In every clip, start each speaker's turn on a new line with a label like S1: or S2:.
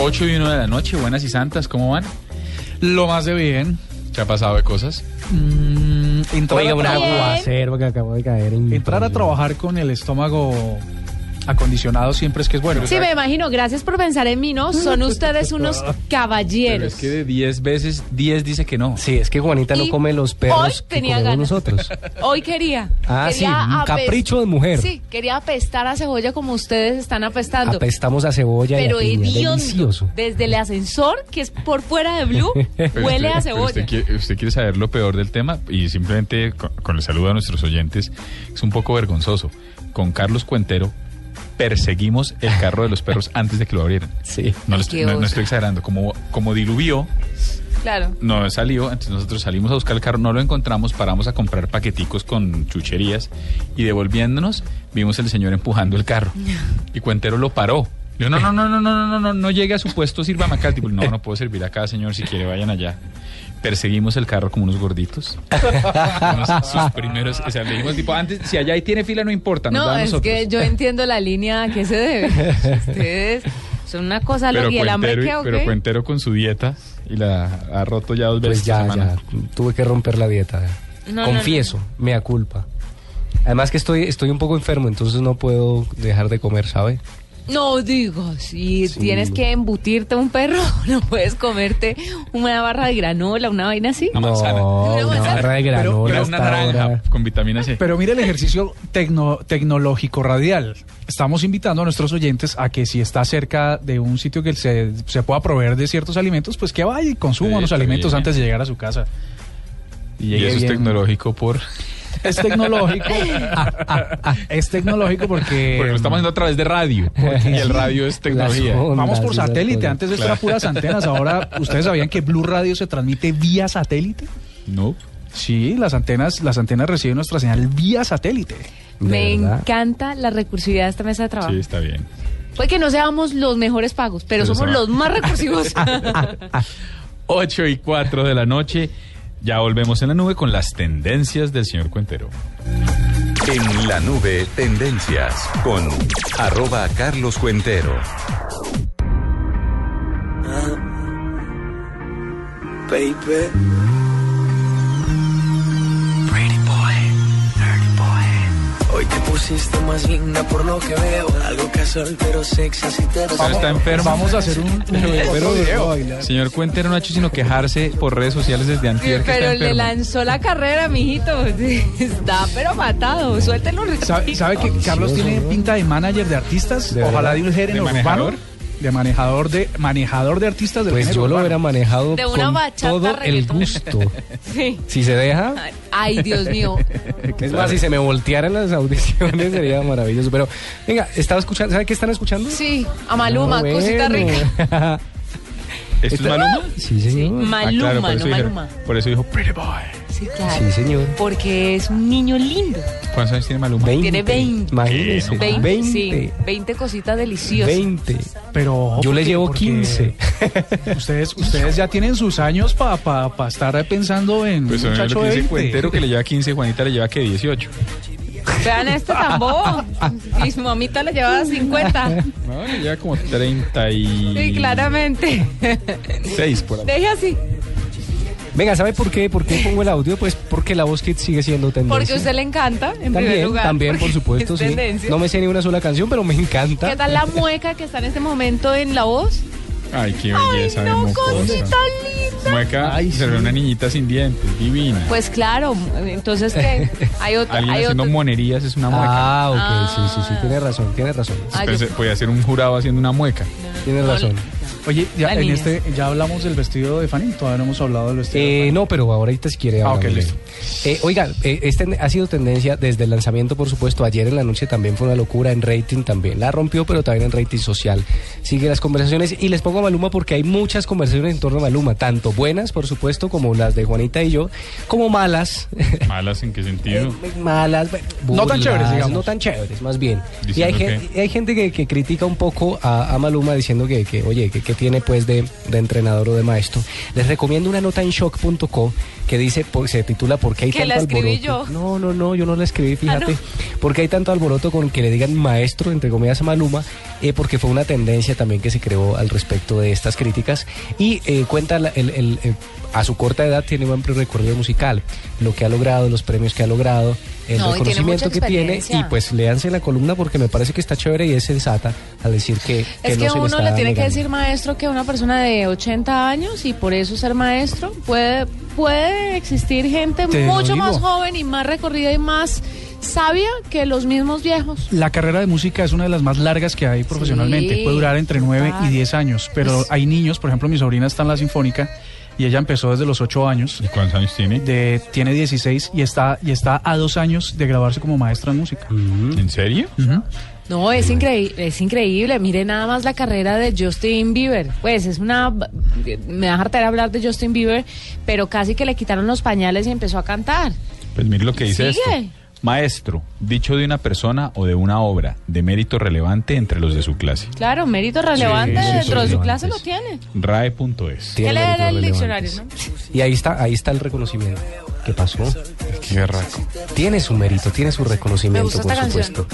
S1: 8 y 1 de la noche, buenas y santas, ¿cómo van?
S2: Lo más de bien.
S1: ¿Qué ha pasado de cosas?
S2: Mm, entrar,
S3: Oiga,
S2: a
S3: un aguacero que acabo de caer. en-
S2: entrar a trabajar con el estómago acondicionado siempre es que es bueno.
S4: Sí, me imagino. Gracias por pensar en mí, ¿no? Son ustedes unos
S1: Pero
S4: caballeros.
S1: es que de 10 veces, 10 dice que no.
S3: Sí, es que Juanita no come los
S4: hoy
S3: perros que
S4: tenía
S3: comemos
S4: ganas.
S3: nosotros.
S4: Hoy quería.
S3: Ah, sí, un capricho de mujer.
S4: Sí, quería apestar a cebolla como ustedes están apestando.
S3: Apestamos a cebolla
S4: pero
S3: y a piña.
S4: hediondo.
S3: Delicioso.
S4: Desde el ascensor, que es por fuera de Blue,
S1: Pero
S4: huele
S1: usted-
S4: a
S1: pero
S4: cebolla.
S1: Usted quiere, usted quiere saber lo peor del tema y simplemente con, con el saludo a nuestros oyentes, es un poco vergonzoso. Con Carlos Cuentero perseguimos el carro de los perros antes de que lo abrieran.
S3: Sí.
S1: No, lo no- no estoy exagerando. Como, como diluvió,
S4: Claro.
S1: no salió, entonces nosotros salimos a buscar el carro, no lo encontramos, paramos a comprar paqueticos con chucherías y devolviéndonos vimos el señor empujando el carro y Cuentero lo paró. Dijo, no, no, no, no, no, no, no, no, no llegue a su puesto, sírvame acá. Tipo, no, no puedo servir acá, señor, si quiere vayan allá. Perseguimos el carro como unos gorditos. Unos- sus primeros, o sea, le dijimos tipo, antes, si allá ahí tiene fila no importa, nos
S4: No,
S1: da a
S4: es
S1: nosotros.
S4: que yo entiendo la línea a qué se debe. Ustedes son una cosa
S1: pero
S4: lo y el hambre
S1: Cuentero,
S4: que,
S1: pero
S4: ¿ok?
S1: Cuentero con su dieta y la ha roto ya dos veces
S3: Pues ya, ya. Tuve que romper la dieta.
S4: No, no,
S3: Confieso, mea culpa. Además que estoy, estoy un poco enfermo, entonces no puedo dejar de comer, ¿sabe?
S4: No digas, si
S3: Sí.
S4: tienes que embutirte un perro, no puedes comerte una barra de granola, una vaina así.
S1: Una manzana.
S3: No,
S4: Una
S3: una
S4: manzana.
S3: barra de granola.
S1: Pero una naranja
S3: ahora.
S1: con vitamina C.
S2: Pero mire el ejercicio tecno- tecnológico radial. Estamos invitando a nuestros oyentes a que si está cerca de un sitio que se, se pueda proveer de ciertos alimentos, pues que vaya y consuma
S1: Sí, está
S2: alimentos
S1: bien.
S2: antes de llegar a su casa.
S1: Y eso es tecnológico por...
S2: Es tecnológico. es tecnológico porque...
S1: Porque lo estamos haciendo a través de radio. Y el radio es tecnología.
S3: Ondas
S2: Vamos por satélite. Antes de esto era puras antenas. Ahora, ¿ustedes sabían que Blue Radio se transmite vía satélite?
S1: No.
S2: Sí, las antenas, las antenas reciben nuestra señal vía satélite.
S4: Me encanta la recursividad de esta mesa de trabajo.
S1: Sí, está bien.
S4: Puede que no seamos los mejores pagos, pero,
S1: Pero
S4: somos los más recursivos.
S1: 8 y 4 de la noche. Ya volvemos en la nube con las tendencias del señor Cuentero.
S5: En la nube, tendencias con arroba Carlos Cuentero.
S6: baby. Pusiste más linda por lo que veo. Algo casual pero sexy si te
S1: Pero está enfermo.
S2: Vamos a hacer un, otro video.
S1: Señor Cuentero no ha hecho sino quejarse por redes sociales desde antier que está
S4: pero le lanzó la carrera, mijito. Está pero matado. Suéltelo.
S2: ¿Sabe, sabe que Carlos tiene pinta de manager de artistas?
S3: ¿De
S2: Ojalá de un género
S1: ¿De
S2: urbano.
S1: Manejador?
S2: De manejador de manejador de artistas del
S3: Pues yo lo hubiera manejado
S4: De una
S3: con
S4: bachata
S3: todo el gusto.
S4: Sí.
S3: Si se deja,
S4: Ay, Dios mío.
S3: es más, si se me voltearan las audiciones sería maravilloso. Pero, venga, estaba escuchando, ¿sabe qué están escuchando?
S4: Sí, a Maluma,
S3: Ah,
S4: cosita
S3: bueno.
S4: rica.
S1: ¿Esto es Maluma?
S3: Sí, señor.
S1: Ah,
S4: Maluma,
S1: claro, por
S4: no
S1: dijeron-
S4: Maluma.
S1: por eso dijo Pretty Boy.
S4: Sí, claro.
S3: Sí, señor.
S4: Porque es un niño lindo.
S1: ¿Cuántos años tiene Maluma?
S3: 20.
S4: Tiene 20.
S3: Imagínese.
S1: Eh, no
S4: 20,
S3: 20.
S4: sí, 20 cositas deliciosas.
S3: 20.
S2: Pero ojo,
S3: Yo le llevo
S2: porque
S3: 15.
S2: Ustedes, ustedes ya tienen sus años para pa, pa estar pensando en
S1: Pues
S2: un muchacho de
S1: dice
S2: 20.
S1: Cuentero que le lleva 15, Juanita le lleva que 18.
S4: Vean este. Y su mamita le llevaba 50.
S1: No, le lleva como 30 y...
S4: Sí, claramente.
S1: 6 por ahí.
S4: Deje así.
S3: Venga, ¿sabe por qué? ¿Por qué pongo el audio? Pues porque la voz Kids sigue siendo tendencia.
S4: Porque a usted le encanta, en primer
S3: También,
S4: lugar.
S3: también, por supuesto,
S4: es
S3: sí.
S4: tendencia.
S3: No me sé ni una sola canción, pero me encanta.
S4: ¿Qué tal la mueca que está en este momento en la voz?
S1: Ay, qué belleza de
S4: no,
S1: mocosa.
S4: cosita linda.
S1: Mueca,
S2: Ay,
S1: se ve una niñita sin dientes, divina.
S4: Pues claro, entonces ¿qué? Hay otro,
S1: Alguien
S4: hay
S1: haciendo
S4: otro-
S1: monerías es una mueca.
S3: Ah, ok,
S4: Ah.
S3: sí, sí, sí, tiene razón, tiene razón.
S4: Ah, yo-
S1: Pensé, podía ser un jurado haciendo una mueca.
S3: Tiene razón.
S2: Oye, ya, en este, ya hablamos del vestido de Fanny, todavía no hemos hablado del vestido
S3: Eh, no, pero ahorita si quiere
S2: Ah,
S3: hablamos
S2: ok,
S3: de
S2: listo.
S3: Eh, oiga, eh, este ha sido tendencia desde el lanzamiento, por supuesto. Ayer en la noche también fue una locura en rating también. La rompió, pero también en rating social. Sigue las conversaciones y les pongo a Maluma porque hay muchas conversaciones en torno a Maluma, tanto buenas, por supuesto, como las de Juanita y yo, como malas.
S1: ¿Malas en qué sentido?
S3: Eh, malas, bueno,
S2: No tan chéveres, digamos.
S3: No tan chéveres, más bien. Y hay, gen- hay gente que, que critica un poco a, a Maluma diciendo que, que, oye, que, que tiene pues de, de entrenador o de maestro. Les recomiendo una nota en shock.co que dice, por- se titula ¿Por qué hay
S4: Que
S3: tanto
S4: la escribí
S3: alboroto?
S4: yo.
S3: No, no, no, yo no la escribí, fíjate.
S4: Ah,
S3: ¿Por qué hay tanto alboroto con que le digan maestro, entre comillas, a Maluma? Eh, porque fue una tendencia también que se creó al respecto de estas críticas. Y eh, cuenta la- el- el, eh, a su corta edad tiene un amplio recorrido musical, lo que ha logrado, los premios que ha logrado, el
S4: No, y tiene
S3: reconocimiento que tiene. Y pues léanse la columna porque me parece que está chévere y es sensata al decir que, que
S4: Es
S3: no
S4: que
S3: se le
S4: uno
S3: está
S4: le tiene que decir maestro que una persona de 80 años y por eso ser maestro puede puede existir gente
S2: Te
S4: mucho más joven y más recorrida y más sabia que los mismos viejos.
S2: La carrera de música es una de las más largas que hay profesionalmente.
S4: Sí,
S2: Puede durar entre 9
S4: claro.
S2: y 10 años. Pero
S4: Pues-
S2: hay niños, por ejemplo, mi sobrina está en la Sinfónica y ella empezó desde los 8 años.
S1: ¿Y cuántos años tiene?
S2: De, tiene 16 y está, y está a dos años de graduarse como maestra en música.
S1: ¿En serio?
S4: No, es increíble, es increíble. Mire nada más la carrera de Justin Bieber. Pues es una me da hartar hablar de Justin Bieber, pero casi que le quitaron los pañales y empezó a cantar.
S1: Pues mire lo que dice
S4: Sigue.
S1: esto. Maestro, dicho de una persona o de una obra de mérito relevante entre los de su clase.
S4: Claro, mérito relevante
S3: sí,
S4: dentro de su clase lo tiene.
S1: RAE.es.
S3: Tiene
S4: ¿Qué leer
S3: méritos
S4: el diccionario, no?
S3: Y ahí está, ahí está el reconocimiento. ¿Qué pasó?
S1: Qué raco.
S3: Tiene su mérito, tiene su reconocimiento, por
S4: canción.
S3: supuesto.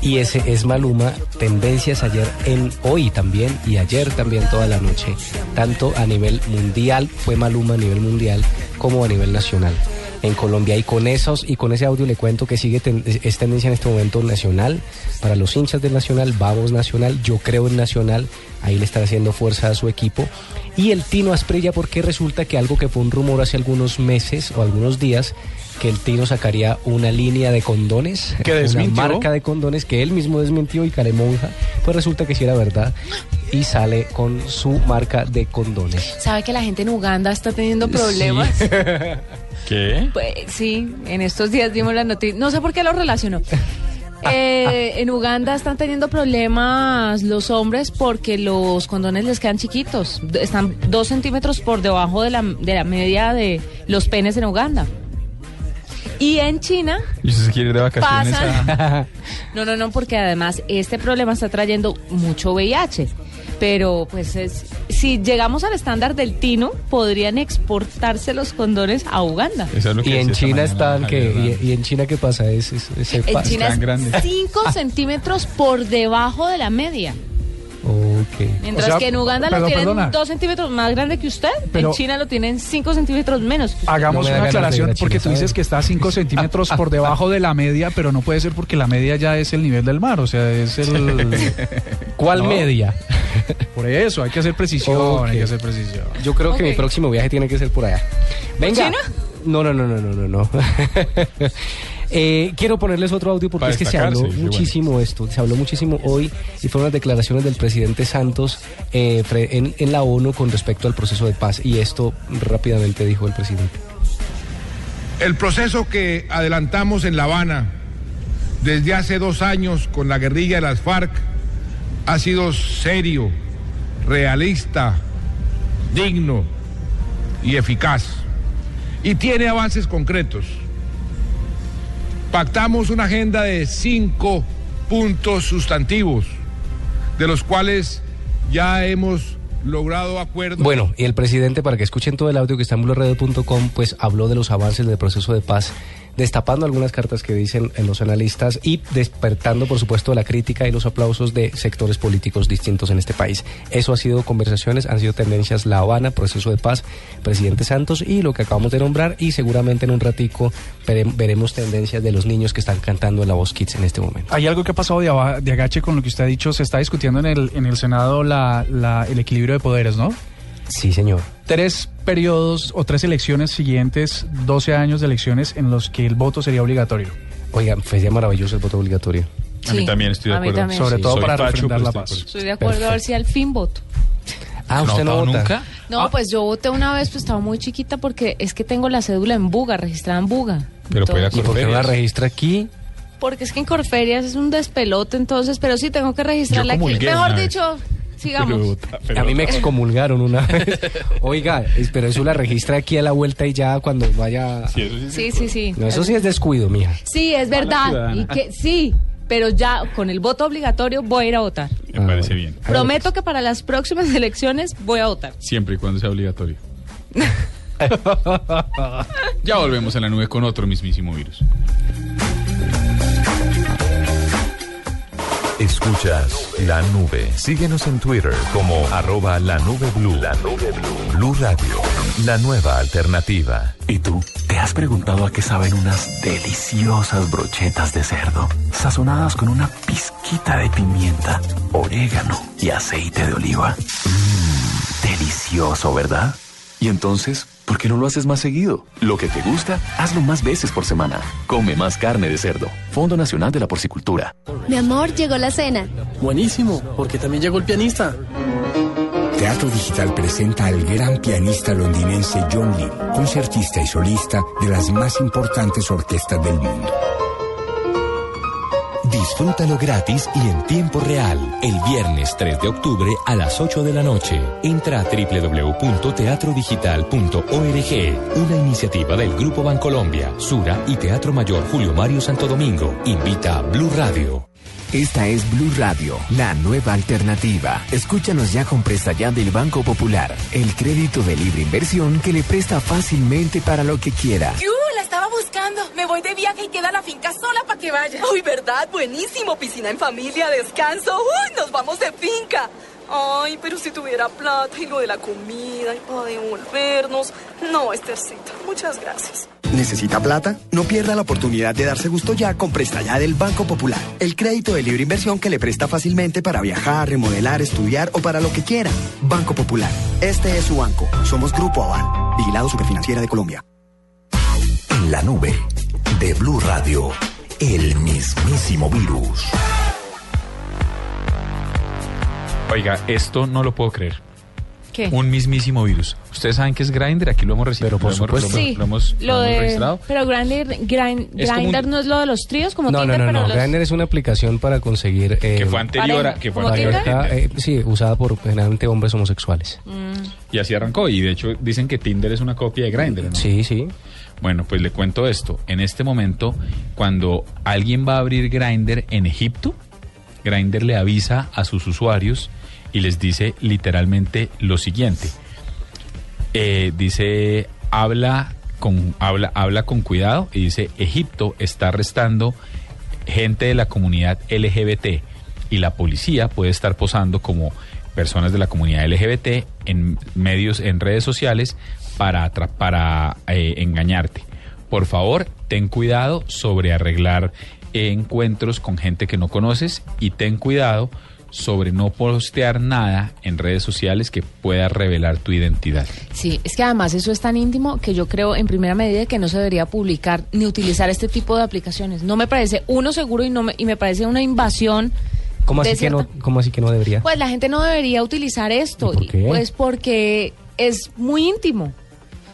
S3: Y ese es Maluma, tendencias ayer en hoy también y ayer también toda la noche, tanto a nivel mundial, fue Maluma a nivel mundial, como a nivel nacional en Colombia. Y con esos y con ese audio le cuento que sigue ten- es tendencia en este momento nacional para los hinchas del Nacional, vamos Nacional, yo creo en Nacional, ahí le están haciendo fuerza a su equipo. Y el Tino Asprilla porque resulta que algo que fue un rumor hace algunos meses o algunos días que el Tino sacaría una línea de condones,
S2: Que
S3: una
S2: desmintió.
S3: marca de condones que él mismo desmintió y Caremonja, pues resulta que sí era verdad y sale con su marca de condones.
S4: ¿Sabe que la gente en Uganda está teniendo problemas?
S1: ¿Qué?
S4: Pues sí, en estos días dimos la noticia. No sé por qué lo relacionó. Eh, en Uganda están teniendo problemas los hombres porque los condones les quedan chiquitos. Están dos centímetros por debajo de la, de la media de los penes en Uganda. Y en China
S1: ¿Y usted se quiere ir de vacaciones
S4: Pasan.
S1: a...
S4: No, no, no, porque además este problema está trayendo mucho VIH. Pero pues es, si llegamos al estándar del Tino, podrían exportarse los condones a Uganda.
S1: Eso es lo que
S3: Y en China
S1: mañana
S3: están que y, y en China qué pasa es, es- es- se
S4: En
S3: pa-
S4: China
S1: tan
S4: es
S1: grande.
S4: 5 centímetros por debajo de la media.
S3: Ok.
S4: Mientras
S2: O sea,
S4: que en Uganda lo tienen
S2: perdona.
S4: 2 centímetros más grande que usted.
S2: Pero-
S4: en China lo tienen 5 centímetros menos.
S2: Hagamos
S3: No me
S2: una aclaración
S3: China,
S2: porque tú
S3: ¿sabes?
S2: dices que está a 5 centímetros por debajo de la media, pero no puede ser porque la media ya es el nivel del mar, o sea, es el...
S3: ¿Cuál
S2: No.
S3: media?
S2: Por eso, hay que hacer precisión, hay que hacer precisión.
S3: Yo creo que mi próximo viaje tiene que ser por allá. Venga.
S4: China?
S3: No, no, no, no, no, no, no. Eh, quiero ponerles otro audio porque
S1: Para
S3: es que se habló muchísimo esto, se habló muchísimo hoy y fueron las declaraciones del presidente Santos eh, en la ONU con respecto al proceso de paz y esto rápidamente dijo el presidente.
S7: El proceso que adelantamos en La Habana desde hace dos años con la guerrilla de las FARC ha sido serio, realista, digno y eficaz. Y tiene avances concretos. Pactamos una agenda de cinco puntos sustantivos, de los cuales ya hemos logrado acuerdos.
S3: Bueno, y el presidente, para que escuchen todo el audio que está en blurradio.com, pues habló de los avances del proceso de paz destapando algunas cartas que dicen en los analistas y despertando, por supuesto, la crítica y los aplausos de sectores políticos distintos en este país. Eso ha sido conversaciones, han sido tendencias La Habana, proceso de paz, presidente Santos y lo que acabamos de nombrar y seguramente en un ratico vere- veremos tendencias de los niños que están cantando en la voz Kids en este momento.
S2: Hay algo que ha pasado de, agache con lo que usted ha dicho. Se está discutiendo en el, en el Senado la, la- el equilibrio de poderes, ¿no?
S3: Sí, señor.
S2: Tres periodos o tres elecciones siguientes, 12 años de elecciones en los que el voto sería obligatorio.
S3: Oiga, sería maravilloso el voto obligatorio.
S1: A mí
S4: Sí,
S1: también estoy de
S4: a mí
S1: acuerdo.
S4: también.
S2: Sobre
S4: Sí.
S2: todo
S1: Soy
S2: para refrendar
S1: pero
S2: la paz.
S4: Estoy de acuerdo a ver si al fin voto.
S3: Ah, usted no,
S1: votado
S3: vota.
S1: nunca?
S4: No, pues yo voté una vez, pues estaba muy chiquita porque es que tengo la cédula en Buga, registrada en Buga.
S1: Pero puede
S3: ¿Y por qué no la registra aquí?
S4: Porque es que en Corferias es un despelote, entonces, pero sí tengo que registrarla aquí. Mejor
S1: vez.
S4: Sigamos.
S1: Pero vota- pero
S3: a mí me excomulgaron una vez. Oiga, pero eso la registra aquí a la vuelta y ya cuando vaya...
S1: Sí, eso sí
S4: Sí, sí, sí.
S3: No, eso sí es descuido, mija.
S4: Sí, es verdad.
S1: ciudadana.
S4: Y que sí, pero ya con el voto obligatorio voy a ir a votar.
S1: Me
S3: Ah,
S1: parece
S3: bueno.
S1: bien.
S4: Prometo que para las próximas elecciones voy a votar.
S1: Siempre y cuando sea obligatorio. ya volvemos a la nube con otro mismísimo virus.
S5: Escuchas la nube. Síguenos en Twitter como arroba la nube blue. La nube blue. Blue Radio. La nueva alternativa.
S8: ¿Y tú? ¿Te has preguntado a qué saben unas deliciosas brochetas de cerdo? Sazonadas con una pizquita de pimienta, orégano y aceite de oliva. Mmm, delicioso, ¿verdad? Y entonces, ¿por qué no lo haces más seguido? Lo que te gusta, hazlo más veces por semana. Come más carne de cerdo. Fondo Nacional de la Porcicultura.
S9: Mi amor, llegó la cena.
S10: Buenísimo, porque también llegó el pianista.
S11: Teatro Digital presenta al gran pianista londinense John Lee, concertista y solista de las más importantes orquestas del mundo.
S12: Disfrútalo gratis y en tiempo real el viernes 3 de octubre a las 8 de la noche. Entra a www.teatrodigital.org, una iniciativa del Grupo Bancolombia, Sura y Teatro Mayor Julio Mario Santo Domingo. Invita a Blue Radio.
S13: Esta es Blue Radio, la nueva alternativa. Escúchanos ya con Presta Ya del Banco Popular, el crédito de libre inversión que le presta fácilmente para lo que quiera.
S14: ¡Yu! Buscando. Me voy de viaje y queda la finca sola para que vaya. ¡Uy, verdad! Buenísimo. Piscina en familia, descanso. ¡Uy! Nos vamos de finca. Ay, pero si tuviera plata y lo de la comida y para devolvernos. No, Estercita. Muchas gracias.
S15: ¿Necesita plata? No pierda la oportunidad de darse gusto ya con Presta Ya del Banco Popular. El crédito de libre inversión que le presta fácilmente para viajar, remodelar, estudiar o para lo que quiera. Banco Popular. Este es su banco. Somos Grupo Aval. Vigilado Superfinanciera de Colombia.
S16: En la nube de Blue Radio, el mismísimo virus.
S1: Oiga, esto no lo puedo creer.
S4: ¿Qué?
S1: Un mismísimo virus. Ustedes saben que es Grindr, aquí lo hemos recibido.
S3: por
S1: lo hemos-
S3: supuesto.
S1: Lo,
S4: Sí,
S1: lo hemos,
S4: lo
S1: lo hemos
S4: de,
S1: registrado.
S4: pero Grindr, Grind-
S1: Es como
S4: Grindr
S1: un-
S4: no es lo de los tríos como
S3: No, no,
S4: Tinder,
S3: no,
S4: pero
S3: no.
S4: los-
S3: Grindr es una aplicación para conseguir... eh,
S1: Que fue anterior a... Que fue
S4: ¿como
S1: anterior a
S3: pareja,
S1: Tinder.
S3: eh, sí, usada por generalmente hombres homosexuales.
S1: Y así arrancó. Y de hecho dicen que Tinder es una copia de Grindr. ¿no?
S3: Sí, sí.
S1: Bueno, pues le cuento esto. En este momento, cuando alguien va a abrir Grindr en Egipto, Grindr le avisa a sus usuarios y les dice literalmente lo siguiente. Eh, dice, habla con, habla, habla con cuidado y dice, Egipto está arrestando gente de la comunidad LGBT y la policía puede estar posando como personas de la comunidad LGBT en medios, en redes sociales para, para eh, engañarte. Por favor, ten cuidado sobre arreglar encuentros con gente que no conoces y ten cuidado sobre no postear nada en redes sociales que pueda revelar tu identidad.
S4: Sí, es que además eso es tan íntimo que yo creo en primera medida que no se debería publicar ni utilizar este tipo de aplicaciones. No me parece uno seguro y no me, y me parece una invasión.
S3: ¿Cómo así, que no, ¿Cómo así que no debería?
S4: Pues la gente no debería utilizar esto.
S3: ¿Y por qué?
S4: Pues porque es muy íntimo.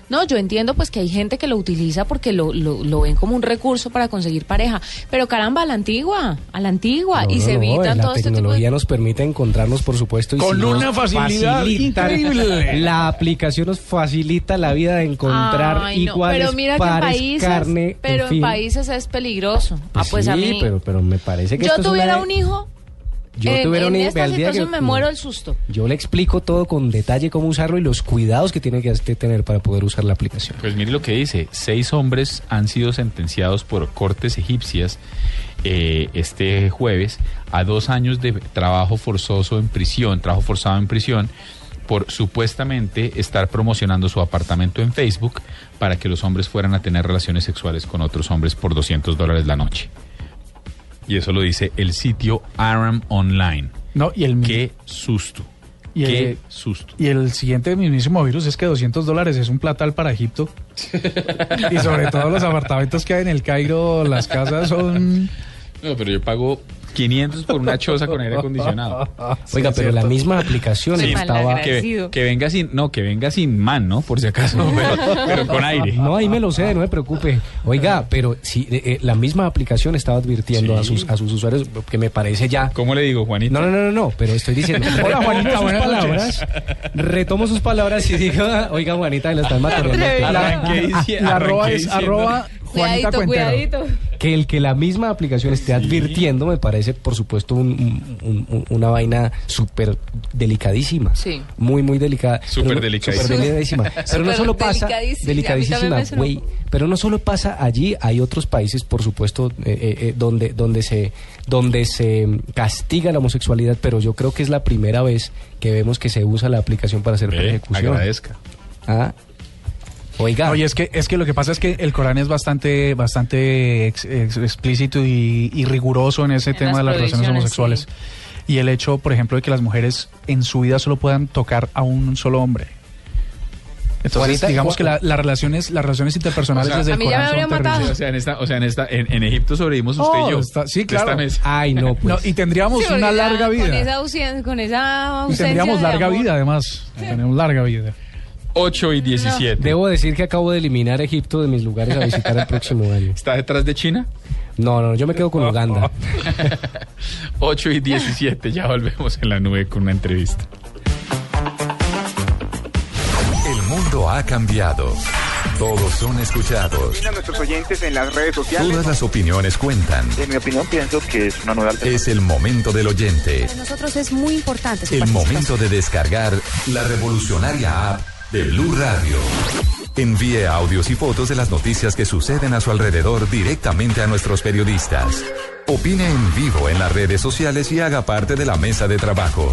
S4: No, yo entiendo pues que hay gente que lo utiliza porque lo, lo, lo ven como un recurso para conseguir pareja. Pero caramba, a la antigua, a la antigua.
S3: No,
S4: y
S3: no,
S4: se
S3: no,
S4: evitan
S3: la
S4: todo este tipo de...
S3: tecnología nos permite encontrarnos, por supuesto. Y
S2: Con
S3: si
S2: una facilidad increíble.
S3: La aplicación nos facilita la vida de encontrar
S4: Ay, no,
S3: iguales
S4: pero mira que en países,
S3: carne,
S4: pero en,
S3: fin.
S4: países es peligroso. Ah, pues
S3: sí,
S4: a mí.
S3: pero, pero me parece que
S4: yo
S3: esto es
S4: tuviera
S3: una-
S4: un hijo
S3: Yo
S4: en,
S3: tuviera
S4: en
S3: un
S4: esta
S3: al día que-
S4: situación me muero el susto.
S3: Yo le explico todo con detalle cómo usarlo y los cuidados que tiene que tener para poder usar la aplicación.
S1: Pues mire lo que dice, seis hombres han sido sentenciados por cortes egipcias eh, este jueves a dos años de trabajo forzoso en prisión, trabajo forzado en prisión, por supuestamente estar promocionando su apartamento en Facebook para que los hombres fueran a tener relaciones sexuales con otros hombres por 200 dólares la noche. Y eso lo dice el sitio Aram Online.
S2: No, y el
S1: Qué susto.
S2: Y
S1: Qué
S2: el,
S1: susto.
S2: y el siguiente mismísimo virus es que 200 dólares es un platal para Egipto. y sobre todo los apartamentos que hay en el Cairo, las casas son...
S1: No, pero yo pago 500 por una choza con aire acondicionado.
S3: Oiga, pero la misma aplicación
S1: Sí,
S3: estaba...
S1: que, que venga sin, no, que venga sin man, ¿no? Por si acaso, pero, pero con aire.
S3: No, ahí me lo sé, no me preocupe. Oiga, pero sí, eh, eh, la misma aplicación estaba advirtiendo a, sus, a sus usuarios, que me parece ya...
S1: ¿Cómo le digo, Juanito?
S3: No, no, no, no, no, pero estoy diciendo...
S2: Hola, Juanita, buenas
S3: palabras, retomo sus palabras y digo, oiga, Juanita, la están matando.
S1: Arranqué dici-
S2: La arroba es arroba Juanita
S4: Cuidadito,
S2: Cuentero.
S4: cuidadito.
S3: Que el que la misma aplicación esté advirtiendo me parece, por supuesto, un- un- un- una vaina súper delicadísima.
S4: Sí.
S3: Muy, muy delicada.
S1: Súper delicadísima.
S3: súper delicadísima. Pero no solo pasa...
S4: delicadísima.
S3: Güey. Pero no solo pasa allí, hay otros países, por supuesto, eh, eh, eh, donde, donde, se, donde se castiga la homosexualidad, pero yo creo que es la primera vez que vemos que se usa la aplicación para hacer
S1: Ve,
S3: persecución.
S1: agradezca.
S3: Ah. Oiga.
S2: Oye, es que, es que lo que pasa es que el Corán es bastante, bastante ex- ex- explícito y, y riguroso en ese
S4: En
S2: tema
S4: las
S2: de las relaciones homosexuales. Y el hecho, por ejemplo, de que las mujeres en su vida solo puedan tocar a un solo hombre. Entonces,
S3: Juanita,
S2: digamos que la- las relaciones, las relaciones interpersonales
S1: O sea,
S2: desde el Corán son terribles.
S1: O sea, en esta, o sea, en esta, en, en Egipto sobrevivimos usted
S2: Oh,
S1: y yo.
S2: está- sí, claro.
S1: esta mesa.
S3: Ay, no, pues.
S2: No, y tendríamos
S4: Sí,
S2: una larga
S4: Con
S2: vida.
S4: esa, ausencia, con esa
S2: Y
S4: ausencia
S2: tendríamos larga
S4: amor.
S2: vida, además. Tenemos larga vida.
S1: 8 y 17.
S3: Debo decir que acabo de eliminar Egipto de mis lugares a visitar el próximo año.
S1: ¿Está detrás de China?
S3: No, no, yo me quedo con Uganda.
S1: 8 y 17. Ya volvemos en la nube con una entrevista.
S5: El mundo ha cambiado. Todos son escuchados.
S17: a nuestros oyentes en las redes sociales.
S5: Todas las opiniones cuentan.
S17: En mi opinión, pienso que es una nueva alternativa.
S5: Es el momento del oyente.
S9: Para nosotros es muy importante su
S5: El momento de descargar la revolucionaria app de Blue Radio. Envíe audios y fotos de las noticias que suceden a su alrededor directamente a nuestros periodistas. Opine en vivo en las redes sociales y haga parte de la mesa de trabajo.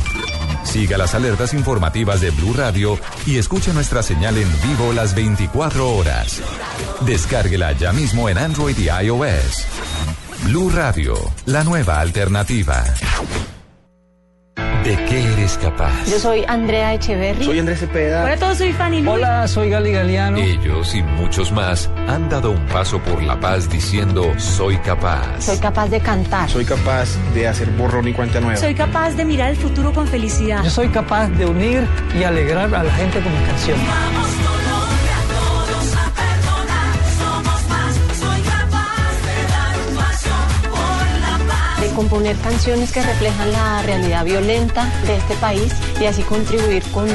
S5: Siga las alertas informativas de Blue Radio y escuche nuestra señal en vivo las 24 horas. Descárguela ya mismo en Android y iOS. Blue Radio, la nueva alternativa. ¿De qué eres capaz?
S18: Yo soy Andrea Echeverry.
S17: Soy Andrés Cepeda.
S18: Hola a todos, soy Fanny.
S10: Hola, soy Gali Galeano.
S5: Ellos y muchos más han dado un paso por la paz diciendo soy capaz.
S18: Soy capaz de cantar.
S17: Soy capaz de hacer borrón y cuenta nueva.
S18: Soy capaz de mirar el futuro con felicidad.
S10: Yo soy capaz de unir y alegrar a la gente con mis canciones.
S18: De componer canciones que reflejan la realidad violenta de este país y así contribuir con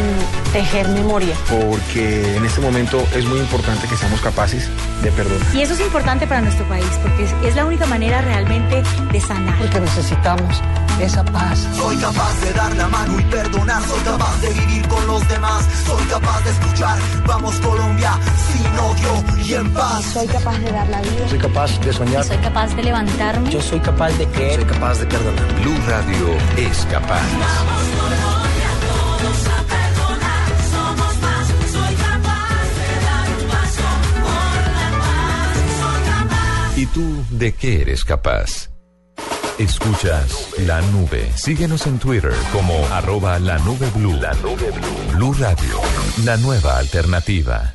S18: tejer memoria.
S17: Porque en este momento es muy importante que seamos capaces de perdonar.
S18: Y eso es importante para nuestro país porque es, es la única manera realmente de sanar.
S10: Porque necesitamos esa paz.
S6: Soy capaz de dar la mano y perdonar, soy capaz de vivir con los demás, soy capaz de escuchar, vamos Colombia, sin odio y en paz.
S18: Soy capaz de dar la vida.
S17: Soy capaz de soñar.
S18: Soy capaz de levantarme.
S10: Yo soy capaz de creer.
S17: Soy capaz de perdonar.
S5: Blue Radio es capaz. ¿Y tú de qué eres capaz? Escuchas la nube. Síguenos en Twitter como arroba la nube blue. La nube blue. Blue Radio, la nueva alternativa.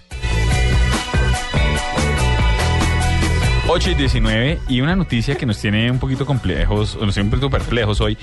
S1: 8 y 19 y una noticia que nos tiene un poquito complejos, nos tiene un poquito perplejos hoy,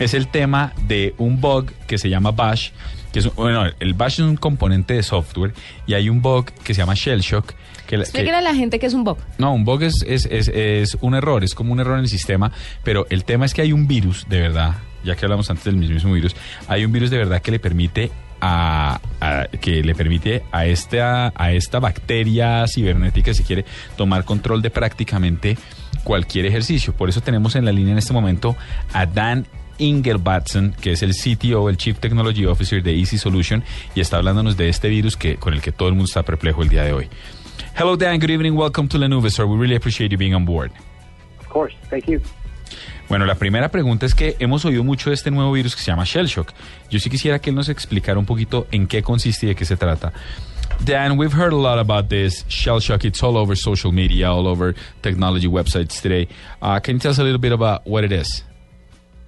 S1: es el tema de un bug que se llama Bash, que es, bueno, el Bash es un componente de software y hay un bug que se llama Shell Shock. Que, la- que-
S4: a la gente que es un bug.
S1: no, un bug es, es, es, es un error, es como un error en el sistema, pero el tema es que hay un virus, de verdad, ya que hablamos antes del mismo virus, hay un virus de verdad que le permite a, a- que le permite a esta, a esta bacteria cibernética, si quiere, tomar control de prácticamente cualquier ejercicio. Por eso tenemos en la línea en este momento a Dan Ingelbatson, que es el CTO, el Chief Technology Officer de Easy Solution, y está hablándonos de este virus que, con el que todo el mundo está perplejo el día de hoy. Hello, Dan. Good evening. Welcome to Lenovo, sir. We really appreciate you being on board.
S19: Of course. Thank you.
S1: Bueno, la primera pregunta es que hemos oído mucho de este nuevo virus que se llama Shell Shock. Yo sí quisiera que él nos explicara un poquito en qué consiste y de qué se trata. Dan, we've heard a lot about this shell shock. It's all over social media, all over technology websites today. Uh, can you tell us a little bit about what it is?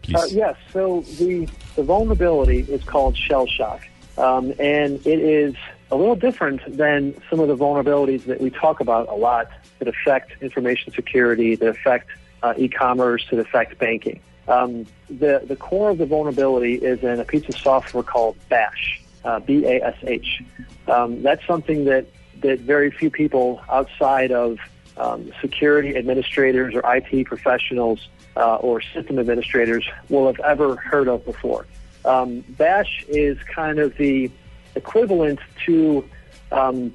S1: Please.
S19: Uh, yes. So the the vulnerability is called shell shock, um, and it is a little different than some of the vulnerabilities that we talk about a lot that affect information security, that affect uh, e-commerce, that affect banking. Um, the the core of the vulnerability is in a piece of software called Bash, uh, B-A-S-H. Um, that's something that that very few people outside of um, security administrators or IT professionals uh, or system administrators will have ever heard of before. Um, Bash is kind of the equivalent to um,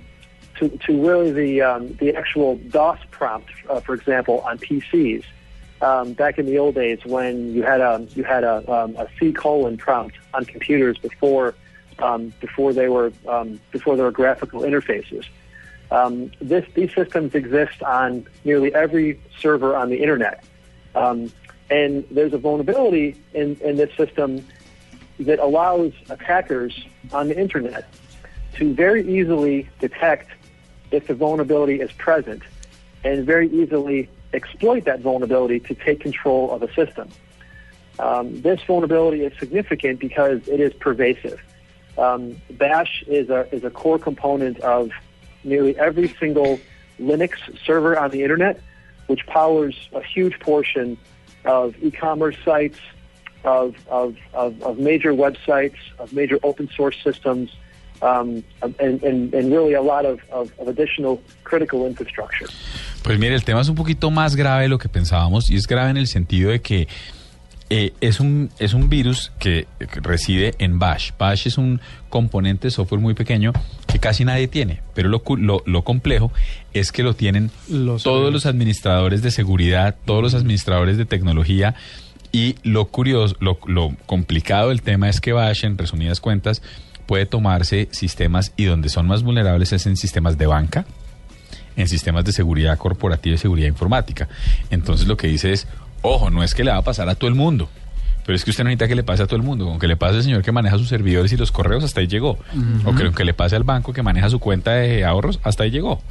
S19: to, to really the um, the actual DOS prompt, uh, for example, on PCs. Um, back in the old days, when you had a you had a, um, a C colon prompt on computers before um, before they were um, before there were graphical interfaces. Um, this, these systems exist on nearly every server on the internet, and there's a vulnerability in, in this system that allows attackers on the internet to very easily detect if the vulnerability is present and very easily exploit that vulnerability to take control of a system. Um, this vulnerability is significant because it is pervasive. Um, Bash is a, is a core component of nearly every single Linux server on the internet, which powers a huge portion of e-commerce sites, of, of, of, of major websites, of major open source systems, um, and, and, and really a lot of, of, of additional critical infrastructure.
S1: Pues mire, el tema es un poquito más grave de lo que pensábamos y es grave en el sentido de que eh, es, un, es un virus que reside en Bash. Bash es un componente de software muy pequeño que casi nadie tiene, pero lo, lo, lo complejo es que lo tienen
S2: Los
S1: todos los administradores de seguridad, todos los administradores de tecnología y lo curioso, lo, lo complicado del tema es que Bash, en resumidas cuentas, puede tomarse sistemas y donde son más vulnerables es en sistemas de banca, en sistemas de seguridad corporativa y seguridad informática. Entonces lo que dice es, ojo, no es que le va a pasar a todo el mundo, pero es que usted no necesita que le pase a todo el mundo, con que le pase al señor que maneja sus servidores y los correos, hasta ahí llegó. O que, que le pase al banco que maneja su cuenta de ahorros, hasta ahí llegó.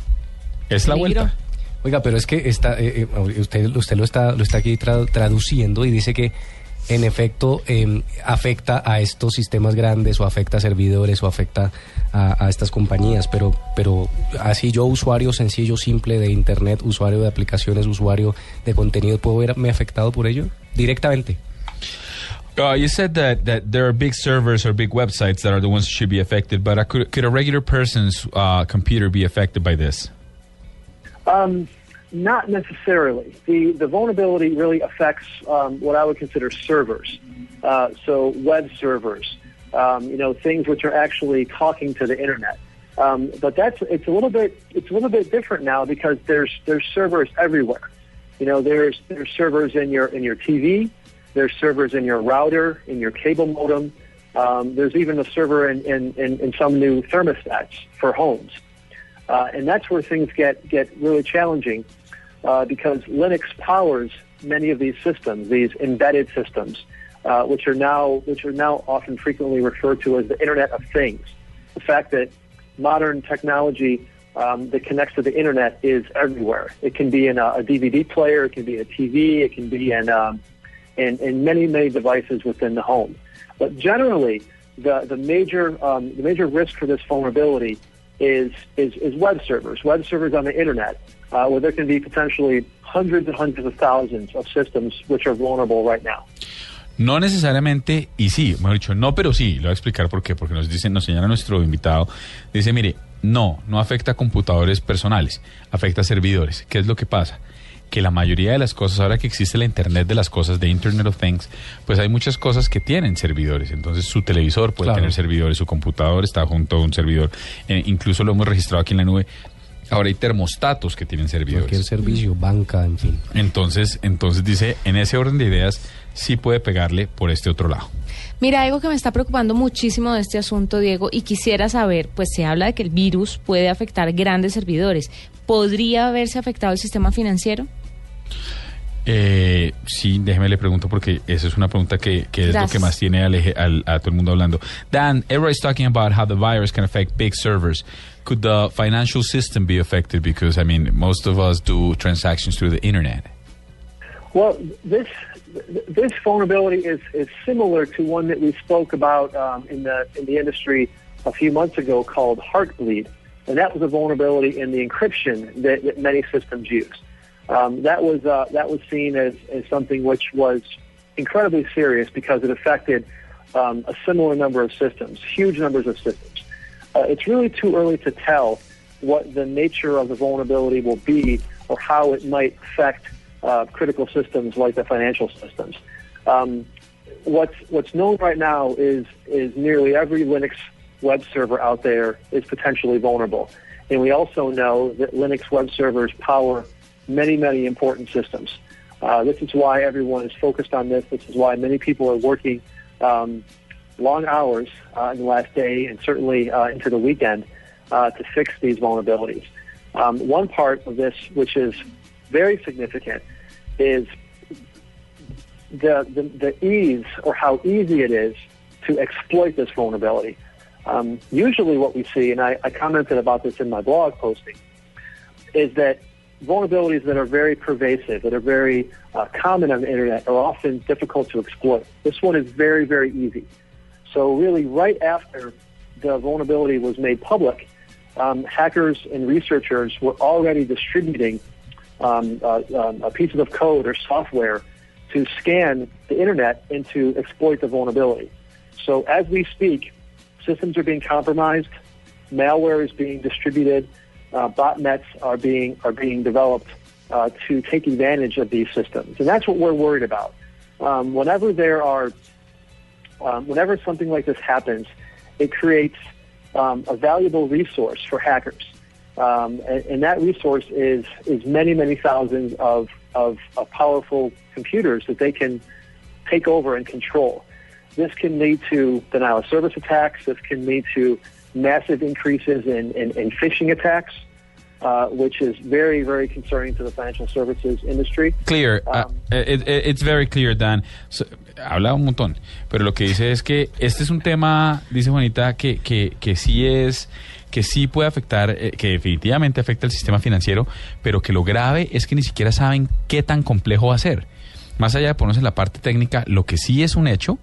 S1: Es la vuelta.
S3: Oiga, pero es que está, eh, eh, usted, usted lo está, lo está aquí tra- traduciendo y dice que en efecto eh, afecta a estos sistemas grandes o afecta a servidores o afecta a, estas compañías, pero, pero así yo usuario sencillo, simple de internet, usuario de aplicaciones, usuario de contenido, ¿puedo verme afectado por ello? Directamente.
S1: Uh, you said that, that there are big servers or big websites that are the ones that should be affected, but could, could a regular person's uh, computer be affected by this?
S19: Um, not necessarily. The the vulnerability really affects um, what I would consider servers. Uh, so web servers, um, you know, things which are actually talking to the internet. Um, but that's it's a little bit it's a little bit different now because there's there's servers everywhere. You know, there's there's servers in your in your TV, there's servers in your router, in your cable modem. Um, there's even a server in, in, in, in some new thermostats for homes. Uh, and that's where things get, get really challenging uh, because Linux powers many of these systems, these embedded systems, uh, which are now which are now often frequently referred to as the Internet of Things. The fact that modern technology um, that connects to the internet is everywhere. It can be in a, a DVD player, it can be a TV, it can be in, um, in in many many devices within the home. But generally, the the major um, the major risk for this vulnerability is is, is web servers, web servers on the internet, uh, where there can be potentially hundreds and hundreds of thousands of systems which are vulnerable right now.
S1: No necesariamente, y sí, mejor dicho, no, pero sí, lo voy a explicar por qué, porque nos dice, nos señala nuestro invitado, dice, mire, no, no afecta a computadores personales, afecta a servidores. ¿Qué es lo que pasa? Que la mayoría de las cosas, ahora que existe la Internet de las cosas, de Internet of Things, pues hay muchas cosas que tienen servidores. Entonces su televisor puede
S2: Claro.
S1: tener servidores, su computador está junto a un servidor, eh, incluso lo hemos registrado aquí en la nube. Ahora hay termostatos que tienen servidores.
S3: Cualquier servicio, banca, en fin.
S1: Entonces, entonces dice, en ese orden de ideas, sí puede pegarle por este otro lado.
S4: Mira, algo que me está preocupando muchísimo de este asunto, Diego, y quisiera saber, pues se habla de que el virus puede afectar grandes servidores. ¿Podría haberse afectado el sistema financiero?
S1: Eh, sí, déjeme le pregunto porque esa es una pregunta que, que es lo
S4: Gracias.
S1: que más tiene al, eje- al- a todo el mundo hablando. Dan, everybody's talking about how the virus can affect big servers. Could the financial system be affected? Because, I mean, most of us do transactions through the internet.
S19: Well, this this vulnerability is, is similar to one that we spoke about um, in the in the industry a few months ago called Heartbleed, and that was a vulnerability in the encryption that, that many systems use. Um, that was uh, that was seen as, as something which was incredibly serious because it affected um, a similar number of systems, huge numbers of systems. Uh, it's really too early to tell what the nature of the vulnerability will be or how it might affect uh, critical systems like the financial systems. Um, what's what's known right now is is nearly every Linux web server out there is potentially vulnerable, and we also know that Linux web servers power many many important systems. Uh, this is why everyone is focused on this. This is why many people are working um, long hours uh, in the last day and certainly uh, into the weekend uh, to fix these vulnerabilities. Um, one part of this, which is very significant, is the, the, the ease or how easy it is to exploit this vulnerability. Um, usually, what we see, and I, I commented about this in my blog posting, is that vulnerabilities that are very pervasive, that are very uh, common on the internet, are often difficult to exploit. This one is very, very easy. So, really, right after the vulnerability was made public, um, hackers and researchers were already distributing um, uh, um, uh, pieces of code or software to scan the internet and to exploit the vulnerability. So, as we speak, systems are being compromised, malware is being distributed, uh, botnets are being are being developed uh, to take advantage of these systems, and that's what we're worried about. Um, whenever there are, um, whenever something like this happens, it creates um, a valuable resource for hackers, um, and, and that resource is is many many thousands of, of of powerful computers that they can take over and control. This can lead to denial of service attacks. This can lead to massive increases in, in, in phishing attacks, uh, which is very, very concerning to the financial services industry.
S1: Clear. Uh, it- it- it's very clear, Dan. So, habla un montón, pero lo que dice es que este es un tema, dice Juanita, que, que, que sí es que sí puede afectar, eh, que definitivamente afecta el sistema financiero, pero que lo grave es que ni siquiera saben qué tan complejo va a ser. Más allá de ponerse en la parte técnica, lo que sí es un hecho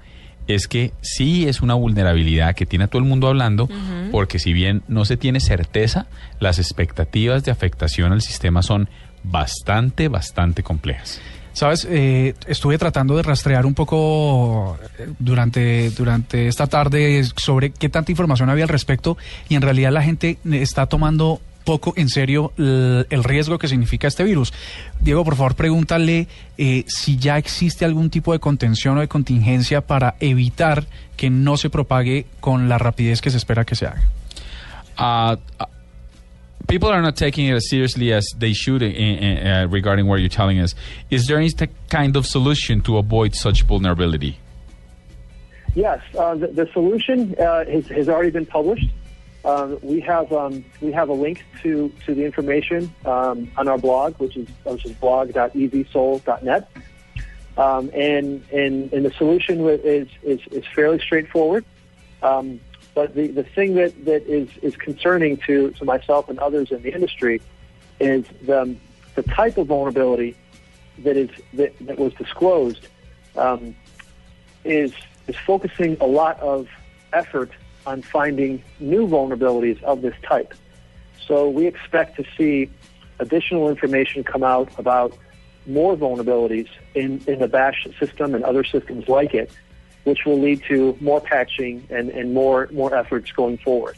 S1: es que sí es una vulnerabilidad que tiene a todo el mundo hablando, porque si bien no se tiene certeza, las expectativas de afectación al sistema son bastante, bastante complejas.
S2: Sabes, eh, estuve tratando de rastrear un poco eh, durante, durante esta tarde sobre qué tanta información había al respecto y en realidad la gente está tomando poco en serio el, el riesgo que significa este virus. Diego, por favor, pregúntale eh, si ya existe algún tipo de contención o de contingencia para evitar que no se propague con la rapidez que se espera que se haga.
S1: Uh, uh, people are not taking it as seriously as they should in, in, uh, regarding what you're telling us. Is there any kind of solution to avoid such vulnerability?
S19: Yes, uh, the, the solution uh, has, has already been published. Um, we have um, we have a link to, to the information um, on our blog, which is which is blog.easysoul.net. Um, and, and and the solution is is, is fairly straightforward. Um, but the, the thing that, that is, is concerning to, to myself and others in the industry is the, the type of vulnerability that is that, that was disclosed um, is is focusing a lot of effort on finding new vulnerabilities of this type. So we expect to see additional information come out about more vulnerabilities in, in the Bash system and other systems like it, which will lead to more patching and, and more more efforts going forward.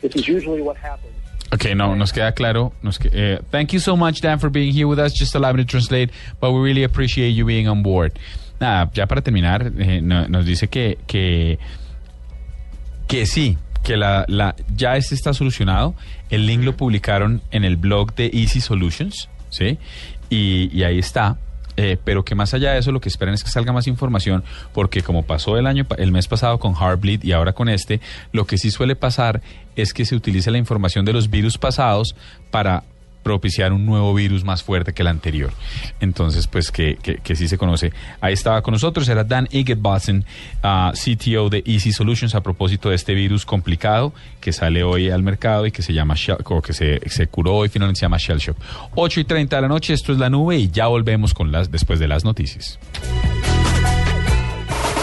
S19: This is usually what happens.
S1: Okay, no, nos queda claro. Nos que- eh, thank you so much, Dan, for being here with us. Just allow me to translate, but we really appreciate you being on board. Nada, ya para terminar, eh, no- nos dice que, que, que sí, que la, la, ya este está solucionado. El link lo publicaron en el blog de Easy Solutions, ¿sí? Y, y ahí está. Eh, pero que más allá de eso lo que esperan es que salga más información porque como pasó el año el mes pasado con Heartbleed y ahora con este lo que sí suele pasar es que se utiliza la información de los virus pasados para propiciar un nuevo virus más fuerte que el anterior. Entonces, pues que, que, sí se conoce. Ahí estaba con nosotros, era Dan Igetbossen, ah, CTO de Easy Solutions, a propósito de este virus complicado que sale hoy al mercado y que se llama Shell- o que se, se curó hoy finalmente se llama Shell Shock. 8 y 30 de la noche, esto es la nube y ya volvemos con las después de las noticias.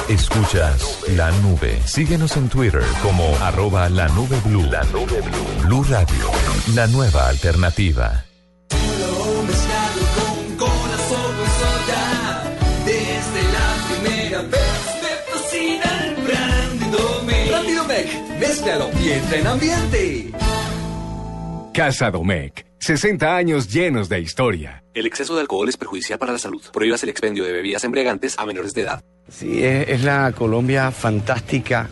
S5: Escuchas la nube. Síguenos en Twitter como arroba la nube blue. La nube blue. Blue Radio, la nueva alternativa.
S6: Mezclado con corazón con soda. Desde la primera vez me fascina el Brandy Domec. Brandy Domec, mézclalo y entra en ambiente.
S20: Casa Domecq. 60 años llenos de historia.
S21: El exceso de alcohol es perjudicial para la salud. Prohíbas el expendio de bebidas embriagantes a menores de edad.
S22: Sí, es, es la Colombia fantástica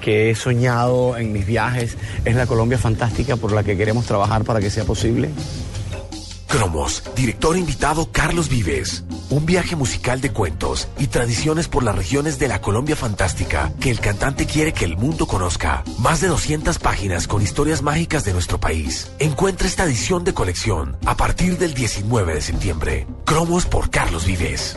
S22: que he soñado en mis viajes. Es la Colombia fantástica por la que queremos trabajar para que sea posible.
S16: Cromos, director invitado Carlos Vives. Un viaje musical de cuentos y tradiciones por las regiones de la Colombia fantástica que el cantante quiere que el mundo conozca. Más de 200 páginas con historias mágicas de nuestro país. Encuentra esta edición de colección a partir del 19 de septiembre. Cromos por Carlos Vives.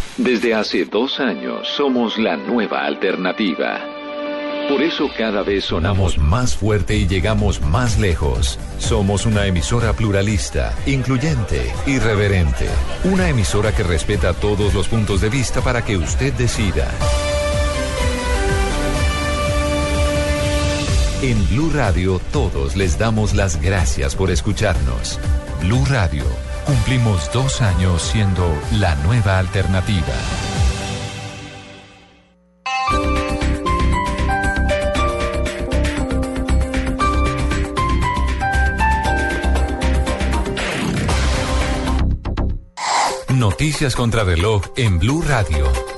S5: Desde hace dos años somos la nueva alternativa. Por eso cada vez sonamos más fuerte y llegamos más lejos. Somos una emisora pluralista, incluyente, irreverente. Una emisora que respeta todos los puntos de vista para que usted decida. En Blue Radio todos les damos las gracias por escucharnos. Blue Radio, cumplimos dos años siendo la nueva alternativa. Noticias contra reloj en Blue Radio.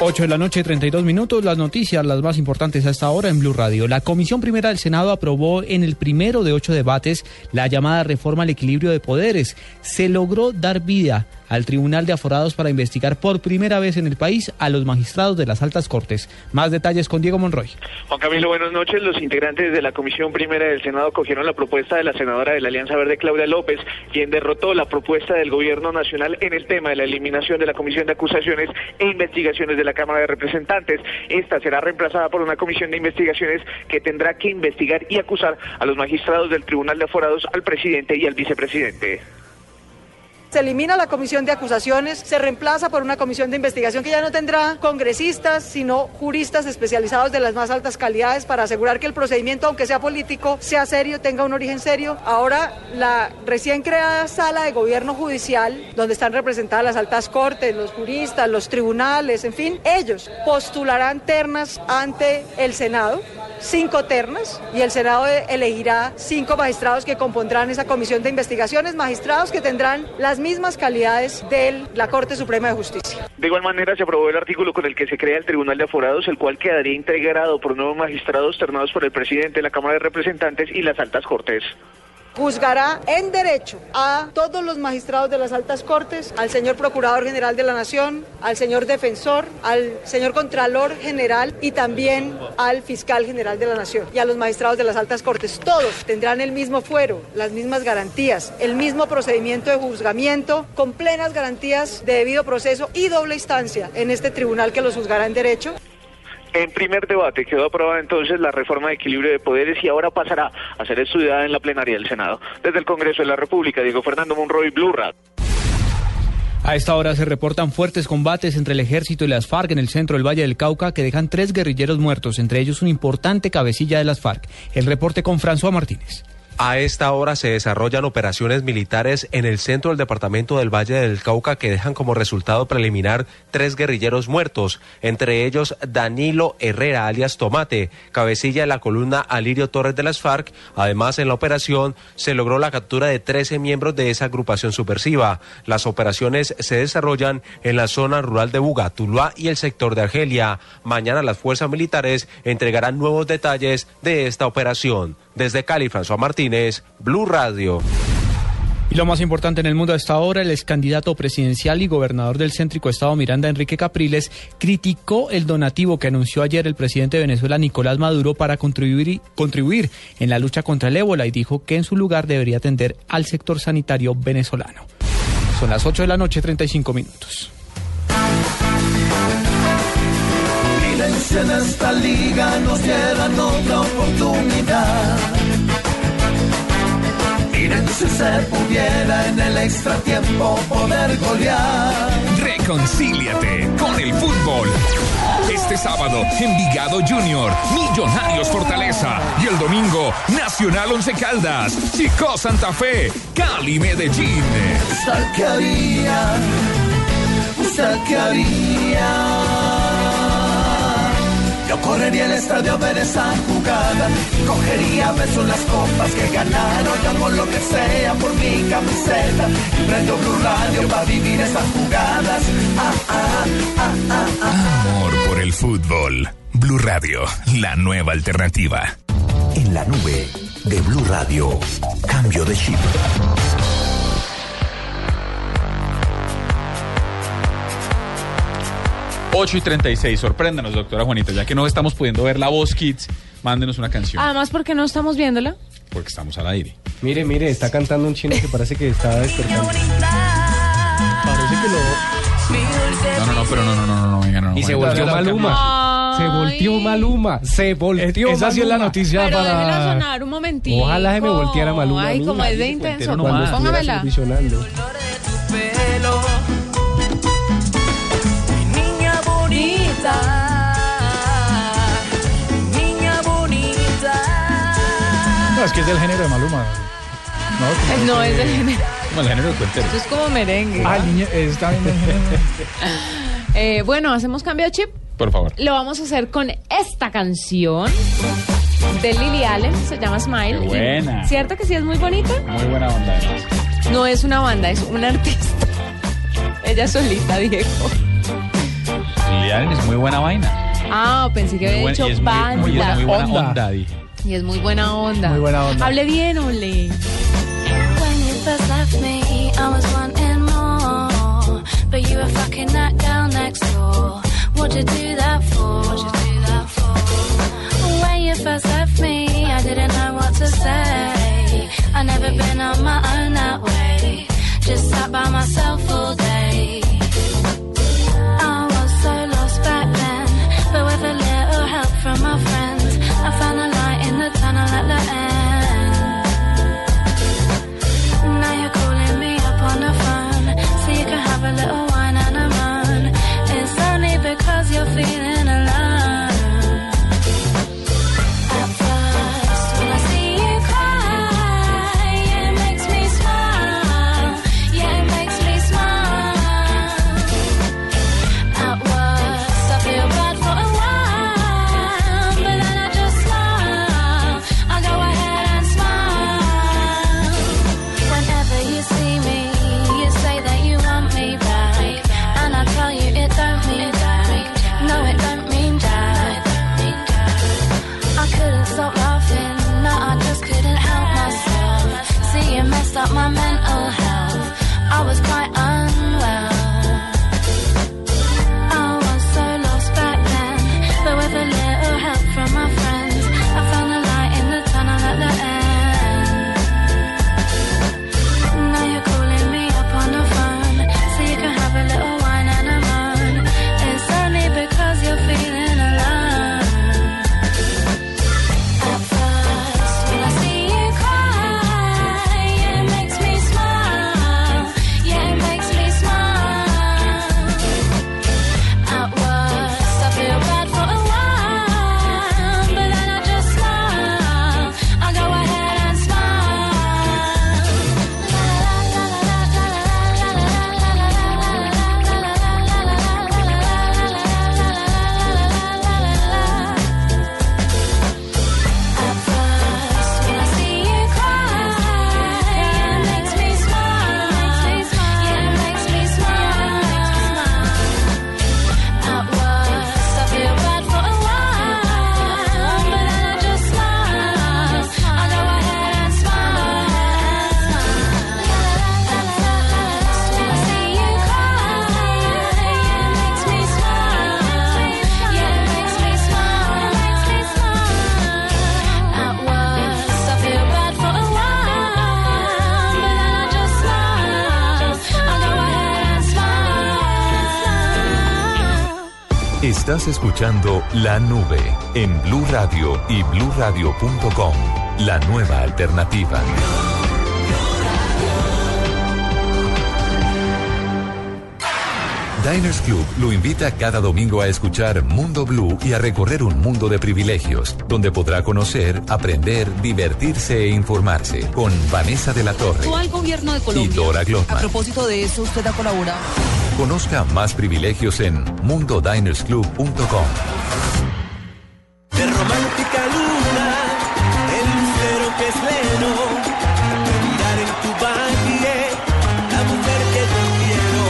S23: 8 de la noche, 32 minutos. Las noticias, las más importantes a esta hora en Blue Radio. La Comisión Primera del Senado aprobó en el primero de ocho debates la llamada reforma al equilibrio de poderes. Se logró dar vida al Tribunal de Aforados para investigar por primera vez en el país a los magistrados de las altas cortes. Más detalles con Diego Monroy.
S24: Juan Camilo, buenas noches. Los integrantes de la Comisión Primera del Senado cogieron la propuesta de la senadora de la Alianza Verde, Claudia López, quien derrotó la propuesta del Gobierno Nacional en el tema de la eliminación de la Comisión de Acusaciones e Investigaciones de la Cámara de Representantes. Esta será reemplazada por una comisión de investigaciones que tendrá que investigar y acusar a los magistrados del Tribunal de Aforados, al presidente y al vicepresidente.
S25: Se elimina la comisión de acusaciones, se reemplaza por una comisión de investigación que ya no tendrá congresistas, sino juristas especializados de las más altas calidades para asegurar que el procedimiento, aunque sea político, sea serio, tenga un origen serio. Ahora, la recién creada sala de gobierno judicial, donde están representadas las altas cortes, los juristas, los tribunales, en fin, ellos postularán ternas ante el Senado cinco ternas y el Senado elegirá cinco magistrados que compondrán esa comisión de investigaciones, magistrados que tendrán las mismas calidades de la Corte Suprema de Justicia.
S24: De igual manera, se aprobó el artículo con el que se crea el Tribunal de Aforados, el cual quedaría integrado por nuevos magistrados ternados por el presidente de la Cámara de Representantes y las altas cortes
S25: juzgará en derecho a todos los magistrados de las altas cortes, al señor Procurador General de la Nación, al señor Defensor, al señor Contralor General y también al Fiscal General de la Nación y a los magistrados de las altas cortes. Todos tendrán el mismo fuero, las mismas garantías, el mismo procedimiento de juzgamiento con plenas garantías de debido proceso y doble instancia en este tribunal que los juzgará en derecho.
S24: En primer debate quedó aprobada entonces la reforma de equilibrio de poderes y ahora pasará a ser estudiada en la plenaria del Senado. Desde el Congreso de la República, Diego Fernando Monroy, Blue Radio.
S23: A esta hora se reportan fuertes combates entre el ejército y las FARC en el centro del Valle del Cauca que dejan tres guerrilleros muertos, entre ellos un importante cabecilla de las FARC. El reporte con François Martínez.
S26: A esta hora se desarrollan operaciones militares en el centro del departamento del Valle del Cauca que dejan como resultado preliminar tres guerrilleros muertos, entre ellos Danilo Herrera alias Tomate, cabecilla de la columna Alirio Torres de las FARC. Además, en la operación se logró la captura de 13 miembros de esa agrupación subversiva. Las operaciones se desarrollan en la zona rural de Buga, Tuluá y el sector de Argelia. Mañana las fuerzas militares entregarán nuevos detalles de esta operación. Desde Cali, François Martínez, Blue Radio.
S23: Y lo más importante en el mundo hasta ahora, el ex candidato presidencial y gobernador del céntrico estado Miranda, Enrique Capriles, criticó el donativo que anunció ayer el presidente de Venezuela, Nicolás Maduro, para contribuir, contribuir en la lucha contra el ébola y dijo que en su lugar debería atender al sector sanitario venezolano. Son las 8 de la noche, 35 minutos.
S6: Miren en esta liga nos dieran otra oportunidad. Miren si se pudiera en el extratiempo poder golear.
S20: Reconcíliate con el fútbol. Este sábado, Envigado Junior, Millonarios Fortaleza. Y el domingo, Nacional Once Caldas, Chico Santa Fe, Cali Medellín.
S6: ¿Usted qué haría? ¿Usted qué haría? Yo correría al estadio a ver esa jugada. Cogería besos las copas que ganaron. Yo hago lo que sea por mi camiseta. Y prendo Blue Radio para vivir esas jugadas. Ah, ah, ah.
S20: Amor por el fútbol. Blue Radio, la nueva alternativa.
S27: En la nube de Blue Radio, cambio de chip.
S1: 8 y 36. Sorpréndanos, doctora Juanita, ya que no estamos pudiendo ver la voz Kids, mándenos una canción.
S4: Además, ¿por qué no estamos viéndola?
S1: Porque estamos al aire.
S3: Mire, mire, está cantando un chino que parece que está despertando.
S2: Parece que lo.
S1: No, no, no, pero no, no, no, no, no, venga, no.
S3: Y se volteó Maluma. Se volteó Maluma. Se volteó
S2: Esa sí es la noticia
S4: Pero déjela
S2: para.
S4: sonar un momentito.
S3: Ojalá se me volteara Maluma. a
S4: Ay, como es de intenso.
S3: nomás,
S4: Póngamela.
S6: Bonita. Niña bonita.
S2: No, es que es del género de Maluma. No,
S4: es del género.
S1: Como el género de.
S4: Esto es como merengue.
S2: Ah, el niño está bien género.
S4: Eh, bueno, ¿hacemos cambio de chip?
S1: Por favor.
S4: Lo vamos a hacer con esta canción de Lily Allen, se llama Smile.
S1: Qué buena.
S4: ¿Cierto que sí es muy bonita?
S1: Muy buena onda. además.
S4: No es una banda, es un artista. Ella solita, Diego.
S1: Es muy buena vaina.
S4: Ah, pensé que había dicho
S1: muy,
S4: banda.
S1: muy buena, muy buena
S2: Onda.
S1: onda, dije.
S4: Y es muy buena onda.
S2: Muy buena onda.
S4: Hable bien, Ole.
S28: When you first left me, I was wanting more. But you were fucking that girl next door. What'd you do that for? What'd you do that for? When you first left me, I didn't know what to say. I never been on my own that way. Just sat by myself all day. so often. No, I just couldn't help myself. See, you messed up my
S5: mind. Escuchando La Nube en Blue Radio y bluradio.com. La nueva alternativa. Diners Club lo invita cada domingo a escuchar Mundo Blue y a recorrer un mundo de privilegios, donde podrá conocer, aprender, divertirse e informarse con Vanessa de la Torre
S29: Actual gobierno de
S5: y
S29: Colombia.
S5: Dora
S29: A
S5: Glotman.
S29: propósito de eso, usted ha colaborado.
S5: Conozca más privilegios en mundodinersclub.com.
S6: De romántica luna, el lucero que es leno, mirar en tu valle, la mujer que yo quiero,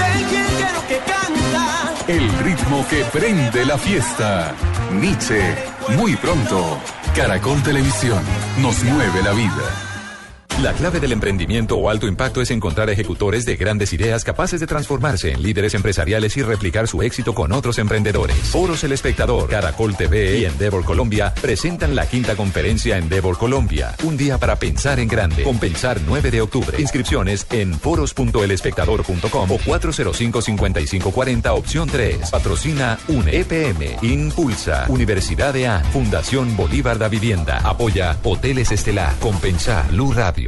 S6: de quien quiero que canta.
S20: El ritmo que prende la fiesta. Nietzsche, muy pronto. Caracol Televisión, nos mueve la vida.
S5: La clave del emprendimiento o alto impacto es encontrar ejecutores de grandes ideas capaces de transformarse en líderes empresariales y replicar su éxito con otros emprendedores. Foros El Espectador, Caracol TV y Endeavor Colombia presentan la quinta conferencia Endeavor Colombia. Un día para pensar en grande. Compensar 9 de octubre. Inscripciones en foros.elespectador.com o 405-5540 opción 3. Patrocina UNE, EPM, Impulsa, Universidad de A, Fundación Bolívar da Vivienda. Apoya Hoteles Estelar. Compensar Blue Radio.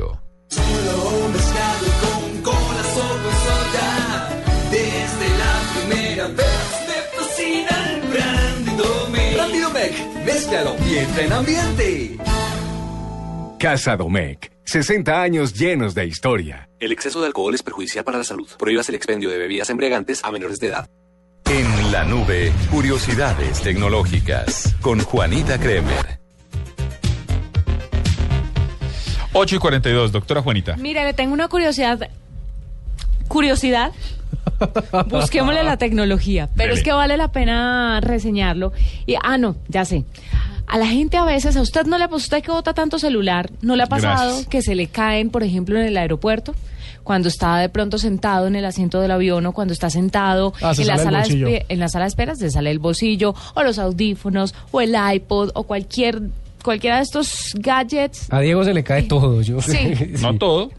S6: Solo mezclado con cola con soda, desde la primera vez me fascina el Brandy Domec. Brandy Domec, mézclalo y entra en ambiente.
S20: Casa Domecq, 60 años llenos de historia.
S21: El exceso de alcohol es perjudicial para la salud. Prohíbas el expendio de bebidas embriagantes a menores de edad.
S5: En la nube, curiosidades tecnológicas con Juanita Kremer.
S1: 8 y 42, doctora Juanita.
S4: Mire, le tengo una curiosidad. Curiosidad. Busquémosle la tecnología, pero
S1: Dele.
S4: es que vale la pena reseñarlo. Y, ah, no, ya sé. A la gente a veces, a usted no le ha pasado, usted que bota tanto celular, ¿no le ha pasado
S1: Gracias.
S4: que se le caen, por ejemplo, en el aeropuerto? Cuando está de pronto sentado en el asiento del avión o cuando está sentado
S2: Ah,
S4: en, la sala de en la sala de esperas, se sale el bolsillo o los audífonos o el iPod o cualquier cualquiera de estos gadgets
S3: A Diego se le cae todo. Yo.
S4: Sí.
S1: No todo.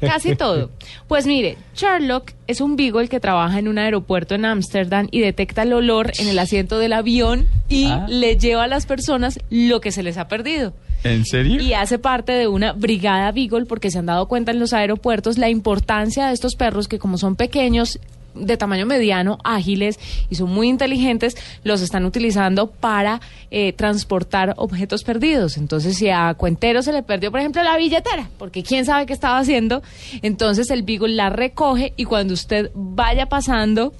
S4: Casi todo. Pues mire, Sherlock es un beagle que trabaja en un aeropuerto en Ámsterdam y detecta el olor en el asiento del avión y
S1: Ah.
S4: le lleva a las personas lo que se les ha perdido.
S1: ¿En serio?
S4: Y hace parte de una brigada beagle porque se han dado cuenta en los aeropuertos la importancia de estos perros que como son pequeños de tamaño mediano, ágiles y son muy inteligentes, los están utilizando para eh, transportar objetos perdidos. Entonces, si a Cuentero se le perdió, por ejemplo, la billetera, porque quién sabe qué estaba haciendo, entonces el Beagle la recoge y cuando usted vaya pasando,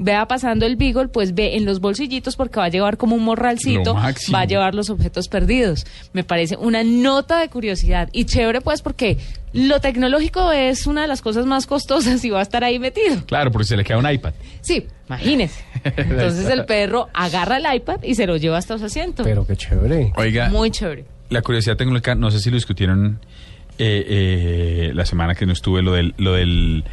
S4: vea pasando el Beagle, pues ve en los bolsillitos porque va a llevar como un morralcito, va a llevar los objetos perdidos. Me parece una nota de curiosidad y chévere pues porque lo tecnológico es una de las cosas más costosas y va a estar ahí metido.
S1: Claro, porque se le queda un iPad.
S4: Sí, imagínese. Entonces el perro agarra el iPad y se lo lleva hasta su asiento.
S3: Pero qué chévere.
S1: Oiga,
S4: Muy chévere.
S1: la curiosidad tecnológica, no sé si lo discutieron eh, eh, la semana que no estuve, lo del, lo del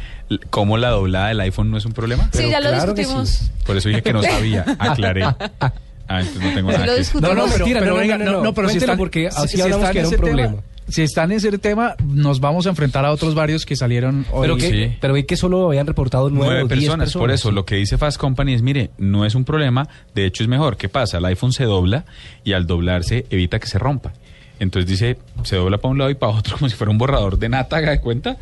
S1: cómo la doblada del iPhone no es un problema.
S4: sí, ya lo discutimos.
S1: Por eso dije que no sabía, aclaré. Ah, entonces no tengo
S4: Sí
S1: nada
S4: lo
S1: que
S4: discutimos.
S2: No, no, pero,
S3: Mentira,
S2: pero
S3: no, no,
S2: venga,
S3: no,
S2: no,
S3: no,
S2: no, pero si están,
S3: porque así
S2: si
S3: hablamos
S2: están
S3: que era un
S2: ese tema-
S3: problema.
S2: si están en ese tema, nos vamos a enfrentar a otros varios que salieron hoy.
S3: Pero, que,
S1: Sí.
S3: pero vi que solo habían reportado nueve,
S1: personas.
S3: personas.
S1: Por eso, lo que dice Fast Company es, mire, no es un problema, de hecho es mejor. ¿Qué pasa? El iPhone se dobla y al doblarse evita que se rompa. Entonces dice, se dobla para un lado y para otro como si fuera un borrador de nata, ¿haga de cuenta?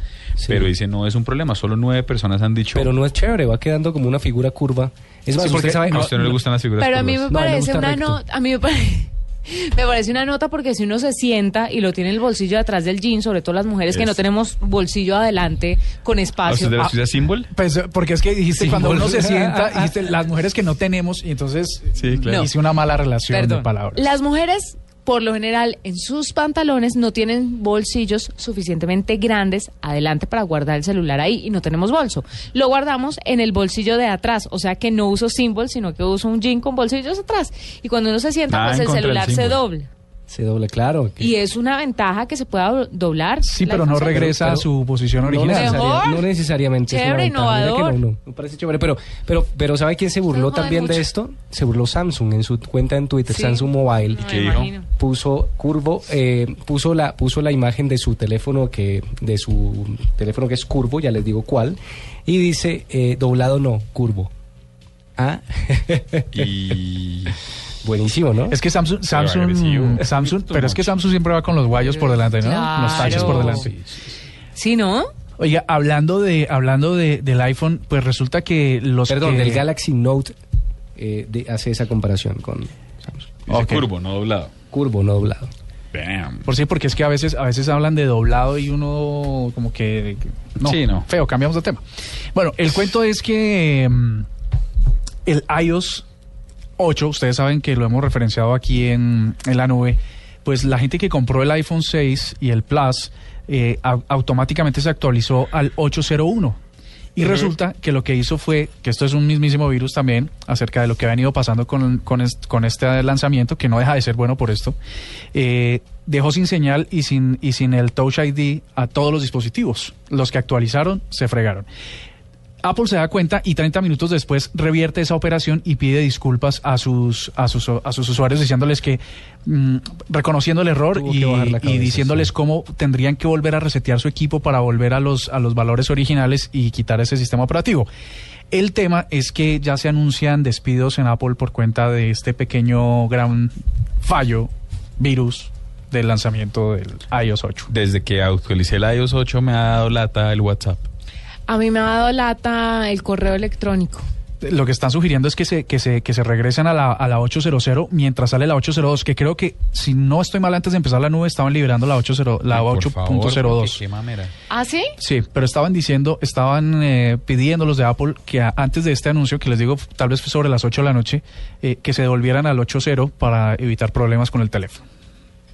S1: Pero dice, no es un problema, solo nueve personas han dicho...
S3: Pero no es chévere, va quedando como una figura curva. Es más,
S1: Sí, porque
S3: usted sabe...
S1: a usted no le gustan las figuras
S4: Pero a mí me
S1: curvas.
S3: No, a mí me
S4: parece una nota, a mí me parece... Me parece una nota porque si uno se sienta y lo tiene en el bolsillo de atrás del jean, sobre todo las mujeres que no tenemos bolsillo adelante con
S1: ¿A
S4: espacio.
S1: de la
S4: Ah,
S1: ciudad?
S2: Pues, porque es que dijiste cuando uno se sienta, dijiste las mujeres que no tenemos, y entonces
S1: Sí, claro.
S2: hice una mala relación
S4: Perdón.
S2: de palabras.
S4: Las mujeres, por lo general, en sus pantalones no tienen bolsillos suficientemente grandes adelante para guardar el celular ahí y no tenemos bolso. Lo guardamos en el bolsillo de atrás, o sea que no uso symbol, sino que uso un jean con bolsillos atrás. Y cuando uno se sienta,
S1: Nada
S4: pues
S1: en
S4: el celular se dobla.
S3: Se doble, claro. que-
S4: Y es una ventaja que se pueda do- doblar.
S2: Sí, pero no regresa a
S3: pero-
S2: su posición
S3: No,
S2: original.
S3: necesaria-
S4: Mejor.
S3: no necesariamente. es una que
S4: innovador.
S3: no, no, me parece chévere. Pero, pero, pero ¿sabe quién se burló
S4: No
S3: también de esto? Se burló Samsung en su cuenta en Twitter,
S4: Sí.
S3: Samsung Mobile.
S4: No,
S1: qué dijo?
S3: Puso curvo, eh, puso la, puso la imagen de su teléfono que, de su teléfono que es curvo, ya les digo cuál, y dice eh, doblado no, curvo. Ah.
S1: y...
S3: Buenísimo, ¿no?
S2: Es que Samsung, Samsung,
S1: agresivo.
S2: Samsung, pero es que Samsung siempre va con los guayos por delante, ¿no?
S4: Claro.
S2: Los taches por delante.
S4: Sí, ¿no?
S2: Oiga, hablando de, hablando de, del iPhone, pues resulta que los
S3: Perdón,
S2: que-
S3: del Galaxy Note eh, de- hace esa comparación con Samsung.
S1: Dice curvo, no doblado.
S3: Curvo, no doblado.
S1: Bam.
S2: Por sí, porque es que a veces, a veces hablan de doblado y uno como que... No,
S1: Sí, no.
S2: feo, cambiamos de tema. Bueno, el cuento es que mm, el iOS 8, ustedes saben que lo hemos referenciado aquí en, en la nube, pues la gente que compró el iPhone 6 y el Plus eh, au- automáticamente se actualizó al 801. Y
S30: Ujú.
S2: resulta que lo que hizo fue, que esto es un mismísimo virus también, acerca de lo que ha venido pasando con, con, est- con este lanzamiento, que no deja de ser bueno por esto, eh, dejó sin señal y sin, y sin el Touch ID a todos los dispositivos. Los que actualizaron se fregaron. Apple se da cuenta y 30 minutos después revierte esa operación y pide disculpas a sus, a sus, a sus usuarios diciéndoles que, mm, reconociendo el error y, diciéndoles
S3: sí.
S2: cómo tendrían que volver a resetear su equipo para volver a los, a los valores originales y quitar ese sistema operativo. El tema es que ya se anuncian despidos en Apple por cuenta de este pequeño gran fallo, virus del lanzamiento del iOS 8.
S1: Desde que actualicé el iOS 8 me ha dado lata el WhatsApp.
S4: A mí me ha dado lata el correo electrónico.
S2: Lo que están sugiriendo es que se, que se, que se regresen a la, a la 800 mientras sale la 802, que creo que, si no estoy mal, antes de empezar la nube estaban liberando la 80, la
S1: Por favor,
S2: 8.02.
S1: porque qué mamera.
S4: ¿Ah, sí?
S2: Sí, pero estaban diciendo, estaban eh, pidiendo los de Apple que a- antes de este anuncio, que les digo tal vez sobre las 8 de la noche, eh, que se devolvieran al 80 para evitar problemas con el teléfono.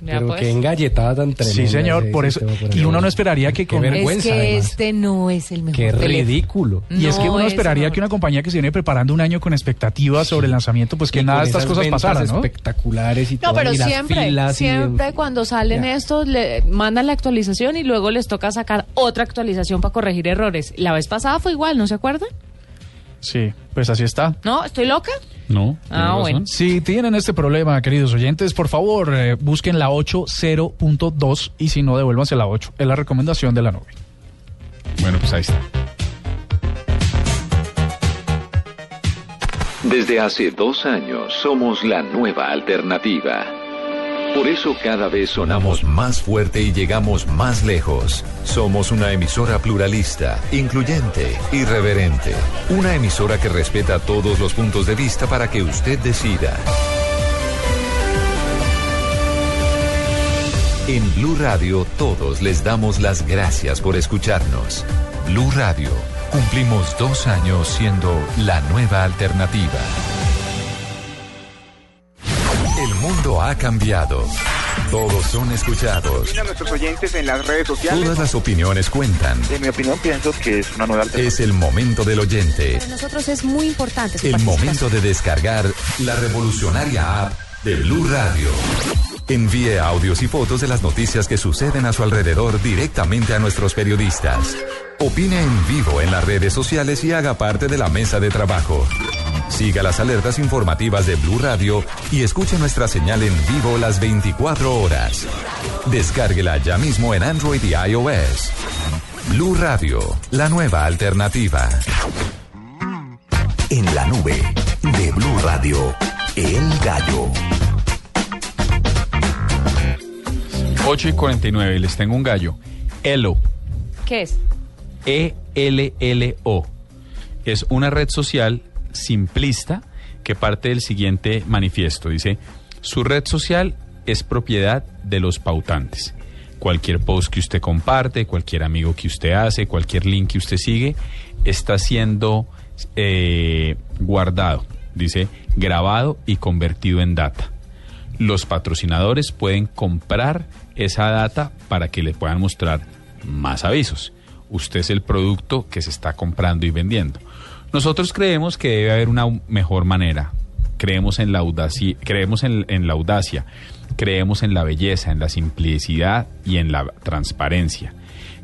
S3: Pero
S4: pues.
S3: qué engalletada tan tremenda.
S2: Sí, señor, por eso. Y uno no esperaría que
S3: Qué
S2: con
S3: vergüenza,
S4: es que
S3: además.
S4: este no es el mejor
S3: Qué
S4: teléfono.
S3: ridículo.
S2: Y es que
S4: No
S2: uno
S4: es
S2: esperaría que una compañía que se viene preparando un año con expectativas sobre el lanzamiento, pues que
S3: Y
S2: nada de estas cosas pasaran, ¿no?
S3: espectaculares y
S4: No,
S3: todo,
S4: pero
S3: y las
S4: siempre,
S3: filas y-
S4: siempre cuando salen
S3: Ya.
S4: estos, le mandan la actualización y luego les toca sacar otra actualización para corregir errores. La vez pasada fue igual, ¿no se acuerdan?
S2: Sí, pues así está.
S4: ¿No? ¿Estoy loca?
S1: No.
S4: Ah, bueno.
S2: Si tienen este problema, queridos oyentes, por favor, eh, busquen la 80.2 y si no, devuélvanse la 8. Es la recomendación de la nube.
S1: Bueno, pues ahí está.
S5: Desde hace dos años somos la nueva alternativa. Por eso cada vez sonamos más fuerte y llegamos más lejos. Somos una emisora pluralista, incluyente, irreverente. Una emisora que respeta todos los puntos de vista para que usted decida. En Blue Radio todos les damos las gracias por escucharnos. Blue Radio, cumplimos dos años siendo la nueva alternativa. Mundo ha cambiado. Todos son escuchados.
S24: a nuestros oyentes en las redes sociales.
S5: Todas las opiniones cuentan.
S24: En mi opinión, pienso que es una nueva alternativa.
S5: Es el momento del oyente.
S31: Para nosotros es muy importante su
S5: El momento de descargar la revolucionaria app de Blue Radio. Envíe audios y fotos de las noticias que suceden a su alrededor directamente a nuestros periodistas. Opine en vivo en las redes sociales y haga parte de la mesa de trabajo. Siga las alertas informativas de Blue Radio y escuche nuestra señal en vivo las 24 horas. Descárguela ya mismo en Android y iOS. Blue Radio, la nueva alternativa.
S27: En la nube de Blue Radio, El Gallo.
S1: 8 y 49, les tengo un gallo. Elo,
S4: ¿Qué es?
S1: E-L-L-O. Es una red social simplista que parte del siguiente manifiesto. Dice, su red social es propiedad de los pautantes. Cualquier post que usted comparte, cualquier amigo que usted hace, cualquier link que usted sigue, está siendo eh, guardado, dice, grabado y convertido en data. Los patrocinadores pueden comprar esa data para que le puedan mostrar más avisos. Usted es el producto que se está comprando y vendiendo. Nosotros creemos que debe haber una mejor manera. Creemos en la audacia, creemos en, la audacia, creemos en la belleza, en la simplicidad y en la transparencia.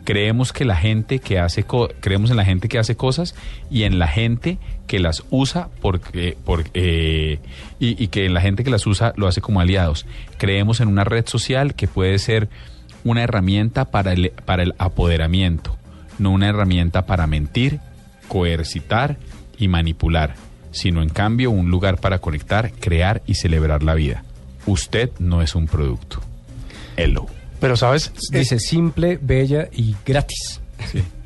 S1: Creemos que la gente que hace co- creemos en la gente que hace cosas y en la gente que las usa porque por, eh, y, y que la gente que las usa lo hace como aliados. Creemos en una red social que puede ser una herramienta para el, para el apoderamiento, no una herramienta para mentir, coercitar y manipular, sino en cambio un lugar para conectar, crear y celebrar la vida. Usted no es un producto. Hello.
S2: Pero, ¿sabes?
S3: Dice simple, bella y gratis.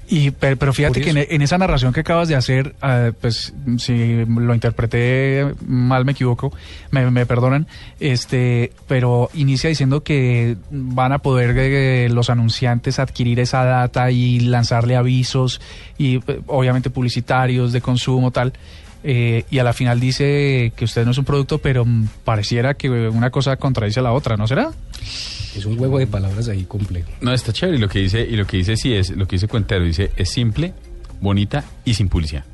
S2: Y, pero, pero fíjate que en, en esa narración que acabas de hacer, eh, pues si lo interpreté mal, me equivoco, me, me perdonan, este, pero inicia diciendo que van a poder eh, los anunciantes adquirir esa data y lanzarle avisos y eh, obviamente publicitarios de consumo tal. eh, y a la final dice que usted no es un producto, pero mm, pareciera que una cosa contradice a la otra, ¿no será?
S3: Es un juego de palabras ahí complejo.
S1: No, está chévere. Y lo que dice, y lo que dice sí es, lo que dice Cuentero, dice, es simple, bonita y sin publicidad.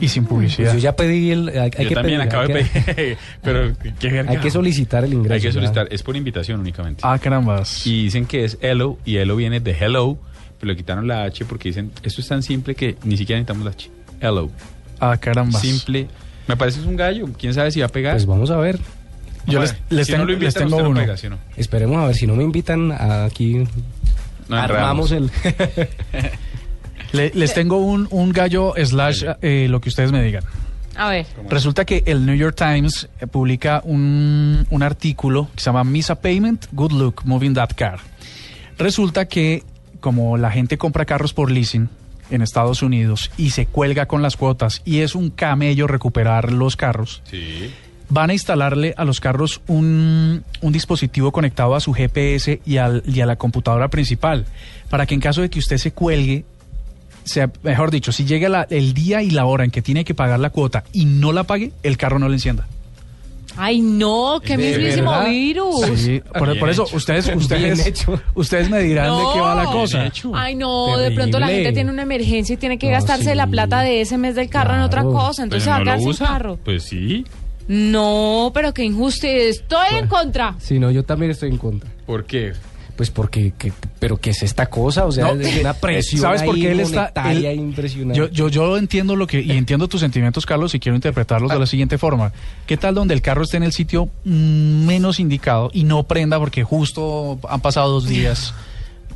S2: Y sin publicidad.
S3: Pues yo ya pedí el. Hay, hay
S1: Yo
S3: que
S1: también
S3: pedir,
S1: acabo
S3: hay
S1: de pedir. pero qué verga.
S3: Hay que solicitar el ingreso.
S1: Hay que solicitar, es por invitación únicamente.
S2: Ah, carambas.
S1: Y dicen que es hello, y hello viene de hello, pero le quitaron la H porque dicen, esto es tan simple que ni siquiera necesitamos la H. Hello.
S2: Ah, carambas.
S1: Simple. Me parece que es un gallo, quién sabe si va a pegar.
S3: Pues vamos a ver.
S2: Yo les, les
S1: si
S2: tengo,
S1: no lo
S2: les
S1: invitan,
S2: tengo
S1: usted no
S2: uno.
S3: Esperemos a ver si no me invitan a aquí.
S1: No,
S3: armamos el.
S2: Le- les tengo un, un gallo slash eh, lo que ustedes me digan.
S4: A ver.
S2: Resulta que el New York Times eh, publica un, un artículo que se llama Misa Payment, Good Look, Moving That Car. Resulta que como la gente compra carros por leasing en Estados Unidos y se cuelga con las cuotas y es un camello recuperar los carros,
S1: Sí.
S2: Van a instalarle a los carros un, un dispositivo conectado a su GPS y, al- y a la computadora principal, para que en caso de que usted se cuelgue, sea, mejor dicho, si llega la- el día y la hora en que tiene que pagar la cuota y no la pague, el carro no le encienda.
S4: Ay, no, qué
S2: ¿De
S4: mismísimo
S2: verdad?
S4: virus.
S2: Sí, por, eso
S1: hecho.
S2: ustedes, ustedes, ustedes me dirán de qué va la cosa.
S4: Ay, no, de pronto la gente tiene una emergencia y tiene que
S3: No,
S4: gastarse
S3: sí.
S4: la plata de ese mes del carro en otra cosa. Entonces
S1: no
S4: quedar
S1: lo
S4: sin carro.
S1: Pues sí.
S4: No, pero qué injusto. Estoy en contra.
S3: Si no, yo también estoy en contra.
S1: ¿Por qué?
S3: Pues porque, que- pero ¿qué es esta cosa? O sea,
S2: No,
S3: es una presión
S2: ¿Sabes por qué él está? él-
S3: impresionante.
S2: yo, yo, yo entiendo lo que y entiendo tus sentimientos, Carlos, y quiero interpretarlos de la siguiente forma. ¿Qué tal donde el carro esté en el sitio menos indicado y no prenda porque justo han pasado dos días?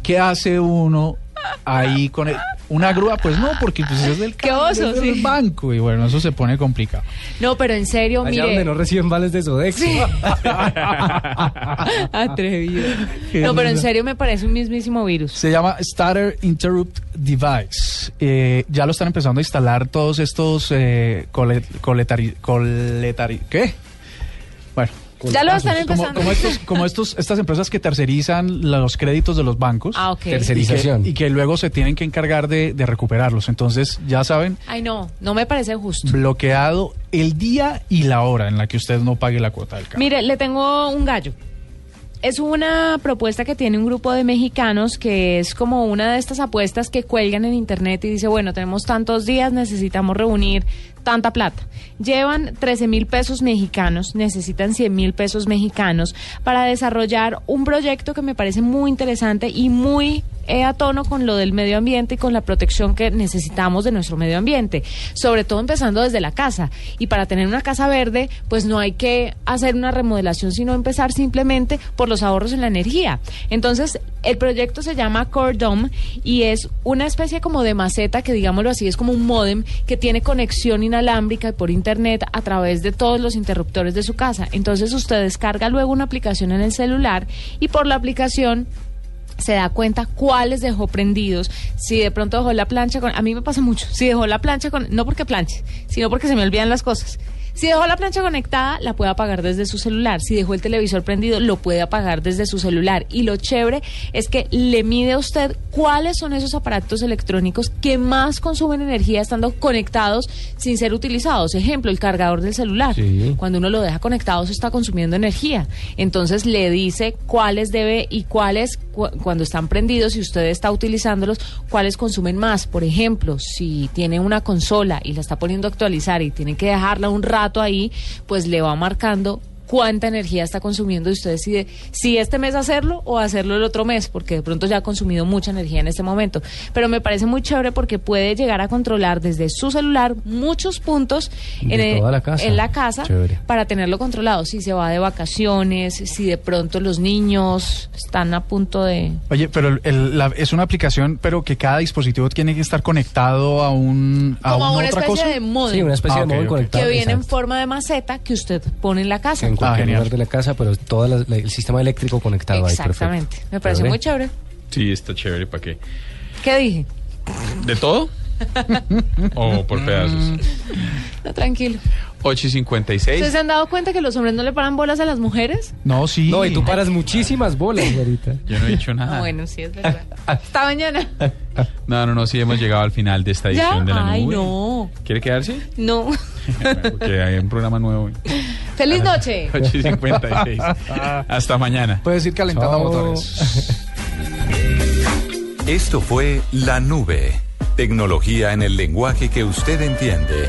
S2: ¿Qué hace uno ahí con el- una grúa? Pues no, porque pues es del,
S4: Qué
S2: carro,
S4: oso,
S2: es del
S4: sí.
S2: banco y bueno, eso se pone complicado.
S4: No, pero en serio,
S3: Allá
S4: mire.
S3: donde no reciben vales de Sodexo.
S4: Atrevido. No, pero en serio me parece un mismísimo virus.
S2: Se llama Starter Interrupt Device. Eh, ya lo están empezando a instalar todos estos eh, cole- coletari- coletari- ¿Qué? Bueno.
S4: Ya lo están
S2: Como,
S4: empezando.
S2: como estos, como estos, estas empresas que tercerizan los créditos de los bancos.
S4: Ah, ok.
S2: Y
S3: Tercerización.
S2: que, y que luego se tienen que encargar de, de recuperarlos. Entonces, ya saben,
S4: Ay, no, no me parece justo.
S2: bloqueado el día y la hora en la que usted no pague la cuota del carro.
S4: Mire, le tengo un gallo. Es una propuesta que tiene un grupo de mexicanos que es como una de estas apuestas que cuelgan en internet y dice, bueno, tenemos tantos días, necesitamos reunir tanta plata. Llevan 13 mil pesos mexicanos, necesitan 100 mil pesos mexicanos para desarrollar un proyecto que me parece muy interesante y muy eh, a tono con lo del medio ambiente y con la protección que necesitamos de nuestro medio ambiente, sobre todo empezando desde la casa. Y para tener una casa verde, pues no hay que hacer una remodelación, sino empezar simplemente por los ahorros en la energía. Entonces, el proyecto se llama Core Dome y es una especie como de maceta que, digámoslo así, es como un módem que tiene conexión inalámbrica y por internet a través de todos los interruptores de su casa. Entonces, usted descarga luego una aplicación en el celular y por la aplicación se da cuenta cuáles dejó prendidos, si de pronto dejó la plancha con... A mí me pasa mucho, si dejó la plancha con... No porque planche, sino porque se me olvidan las cosas. Si dejó la plancha conectada, la puede apagar desde su celular. Si dejó el televisor prendido, lo puede apagar desde su celular. Y lo chévere es que le mide a usted cuáles son esos aparatos electrónicos que más consumen energía estando conectados sin ser utilizados. Ejemplo, el cargador del celular.
S3: Sí.
S4: Cuando uno lo deja conectado, se está consumiendo energía. Entonces le dice cuáles debe y cuáles, cu- cuando están prendidos y usted está utilizándolos, cuáles consumen más. Por ejemplo, si tiene una consola y la está poniendo a actualizar y tiene que dejarla un rato ahí, pues le va marcando cuánta energía está consumiendo y usted decide si este mes hacerlo o hacerlo el otro mes, porque de pronto ya ha consumido mucha energía en este momento. Pero me parece muy chévere porque puede llegar a controlar desde su celular muchos puntos
S3: De
S4: en, el-
S3: toda la casa.
S4: en la casa
S3: Chévere.
S4: para tenerlo controlado. Si se va de vacaciones, si de pronto los niños están a punto de...
S2: Oye, pero el- el- la- es una aplicación, pero que cada dispositivo tiene que estar conectado a un a
S4: Como
S2: una
S4: una
S2: otra
S4: especie
S2: cosa.
S4: de modem.
S3: Sí, una especie
S2: Ah,
S3: de móvil conectado.
S4: que viene en forma de maceta que usted pone en la casa.
S3: En cualquier
S2: genial.
S3: lugar de la casa, pero todo la- la- el sistema eléctrico conectado ahí.
S4: Exactamente. Me parece
S3: Chévere.
S4: muy chévere.
S1: Sí, está chévere, ¿para qué?
S4: ¿Qué dije?
S1: ¿De todo? ¿O por pedazos?
S4: No, tranquilo.
S1: 8 y 56.
S4: ¿Ustedes se han dado cuenta que los hombres no le paran bolas a las mujeres?
S2: No, sí.
S3: No, y tú paras muchísimas bolas, ahorita.
S1: Yo no he dicho
S4: Ah,
S1: nada.
S4: bueno, sí, es verdad. Hasta mañana.
S1: No, no, no, sí hemos llegado al final de esta edición
S4: ¿Ya?
S1: de la
S4: Ay,
S1: nube.
S4: no.
S1: ¿Quiere quedarse?
S4: No.
S1: Porque hay un programa nuevo.
S4: ¡Feliz noche!
S1: 8 y 56. Hasta mañana.
S2: Puedes ir calentando
S3: Chao.
S2: motores.
S5: Esto fue La Nube. Tecnología en el lenguaje que usted entiende.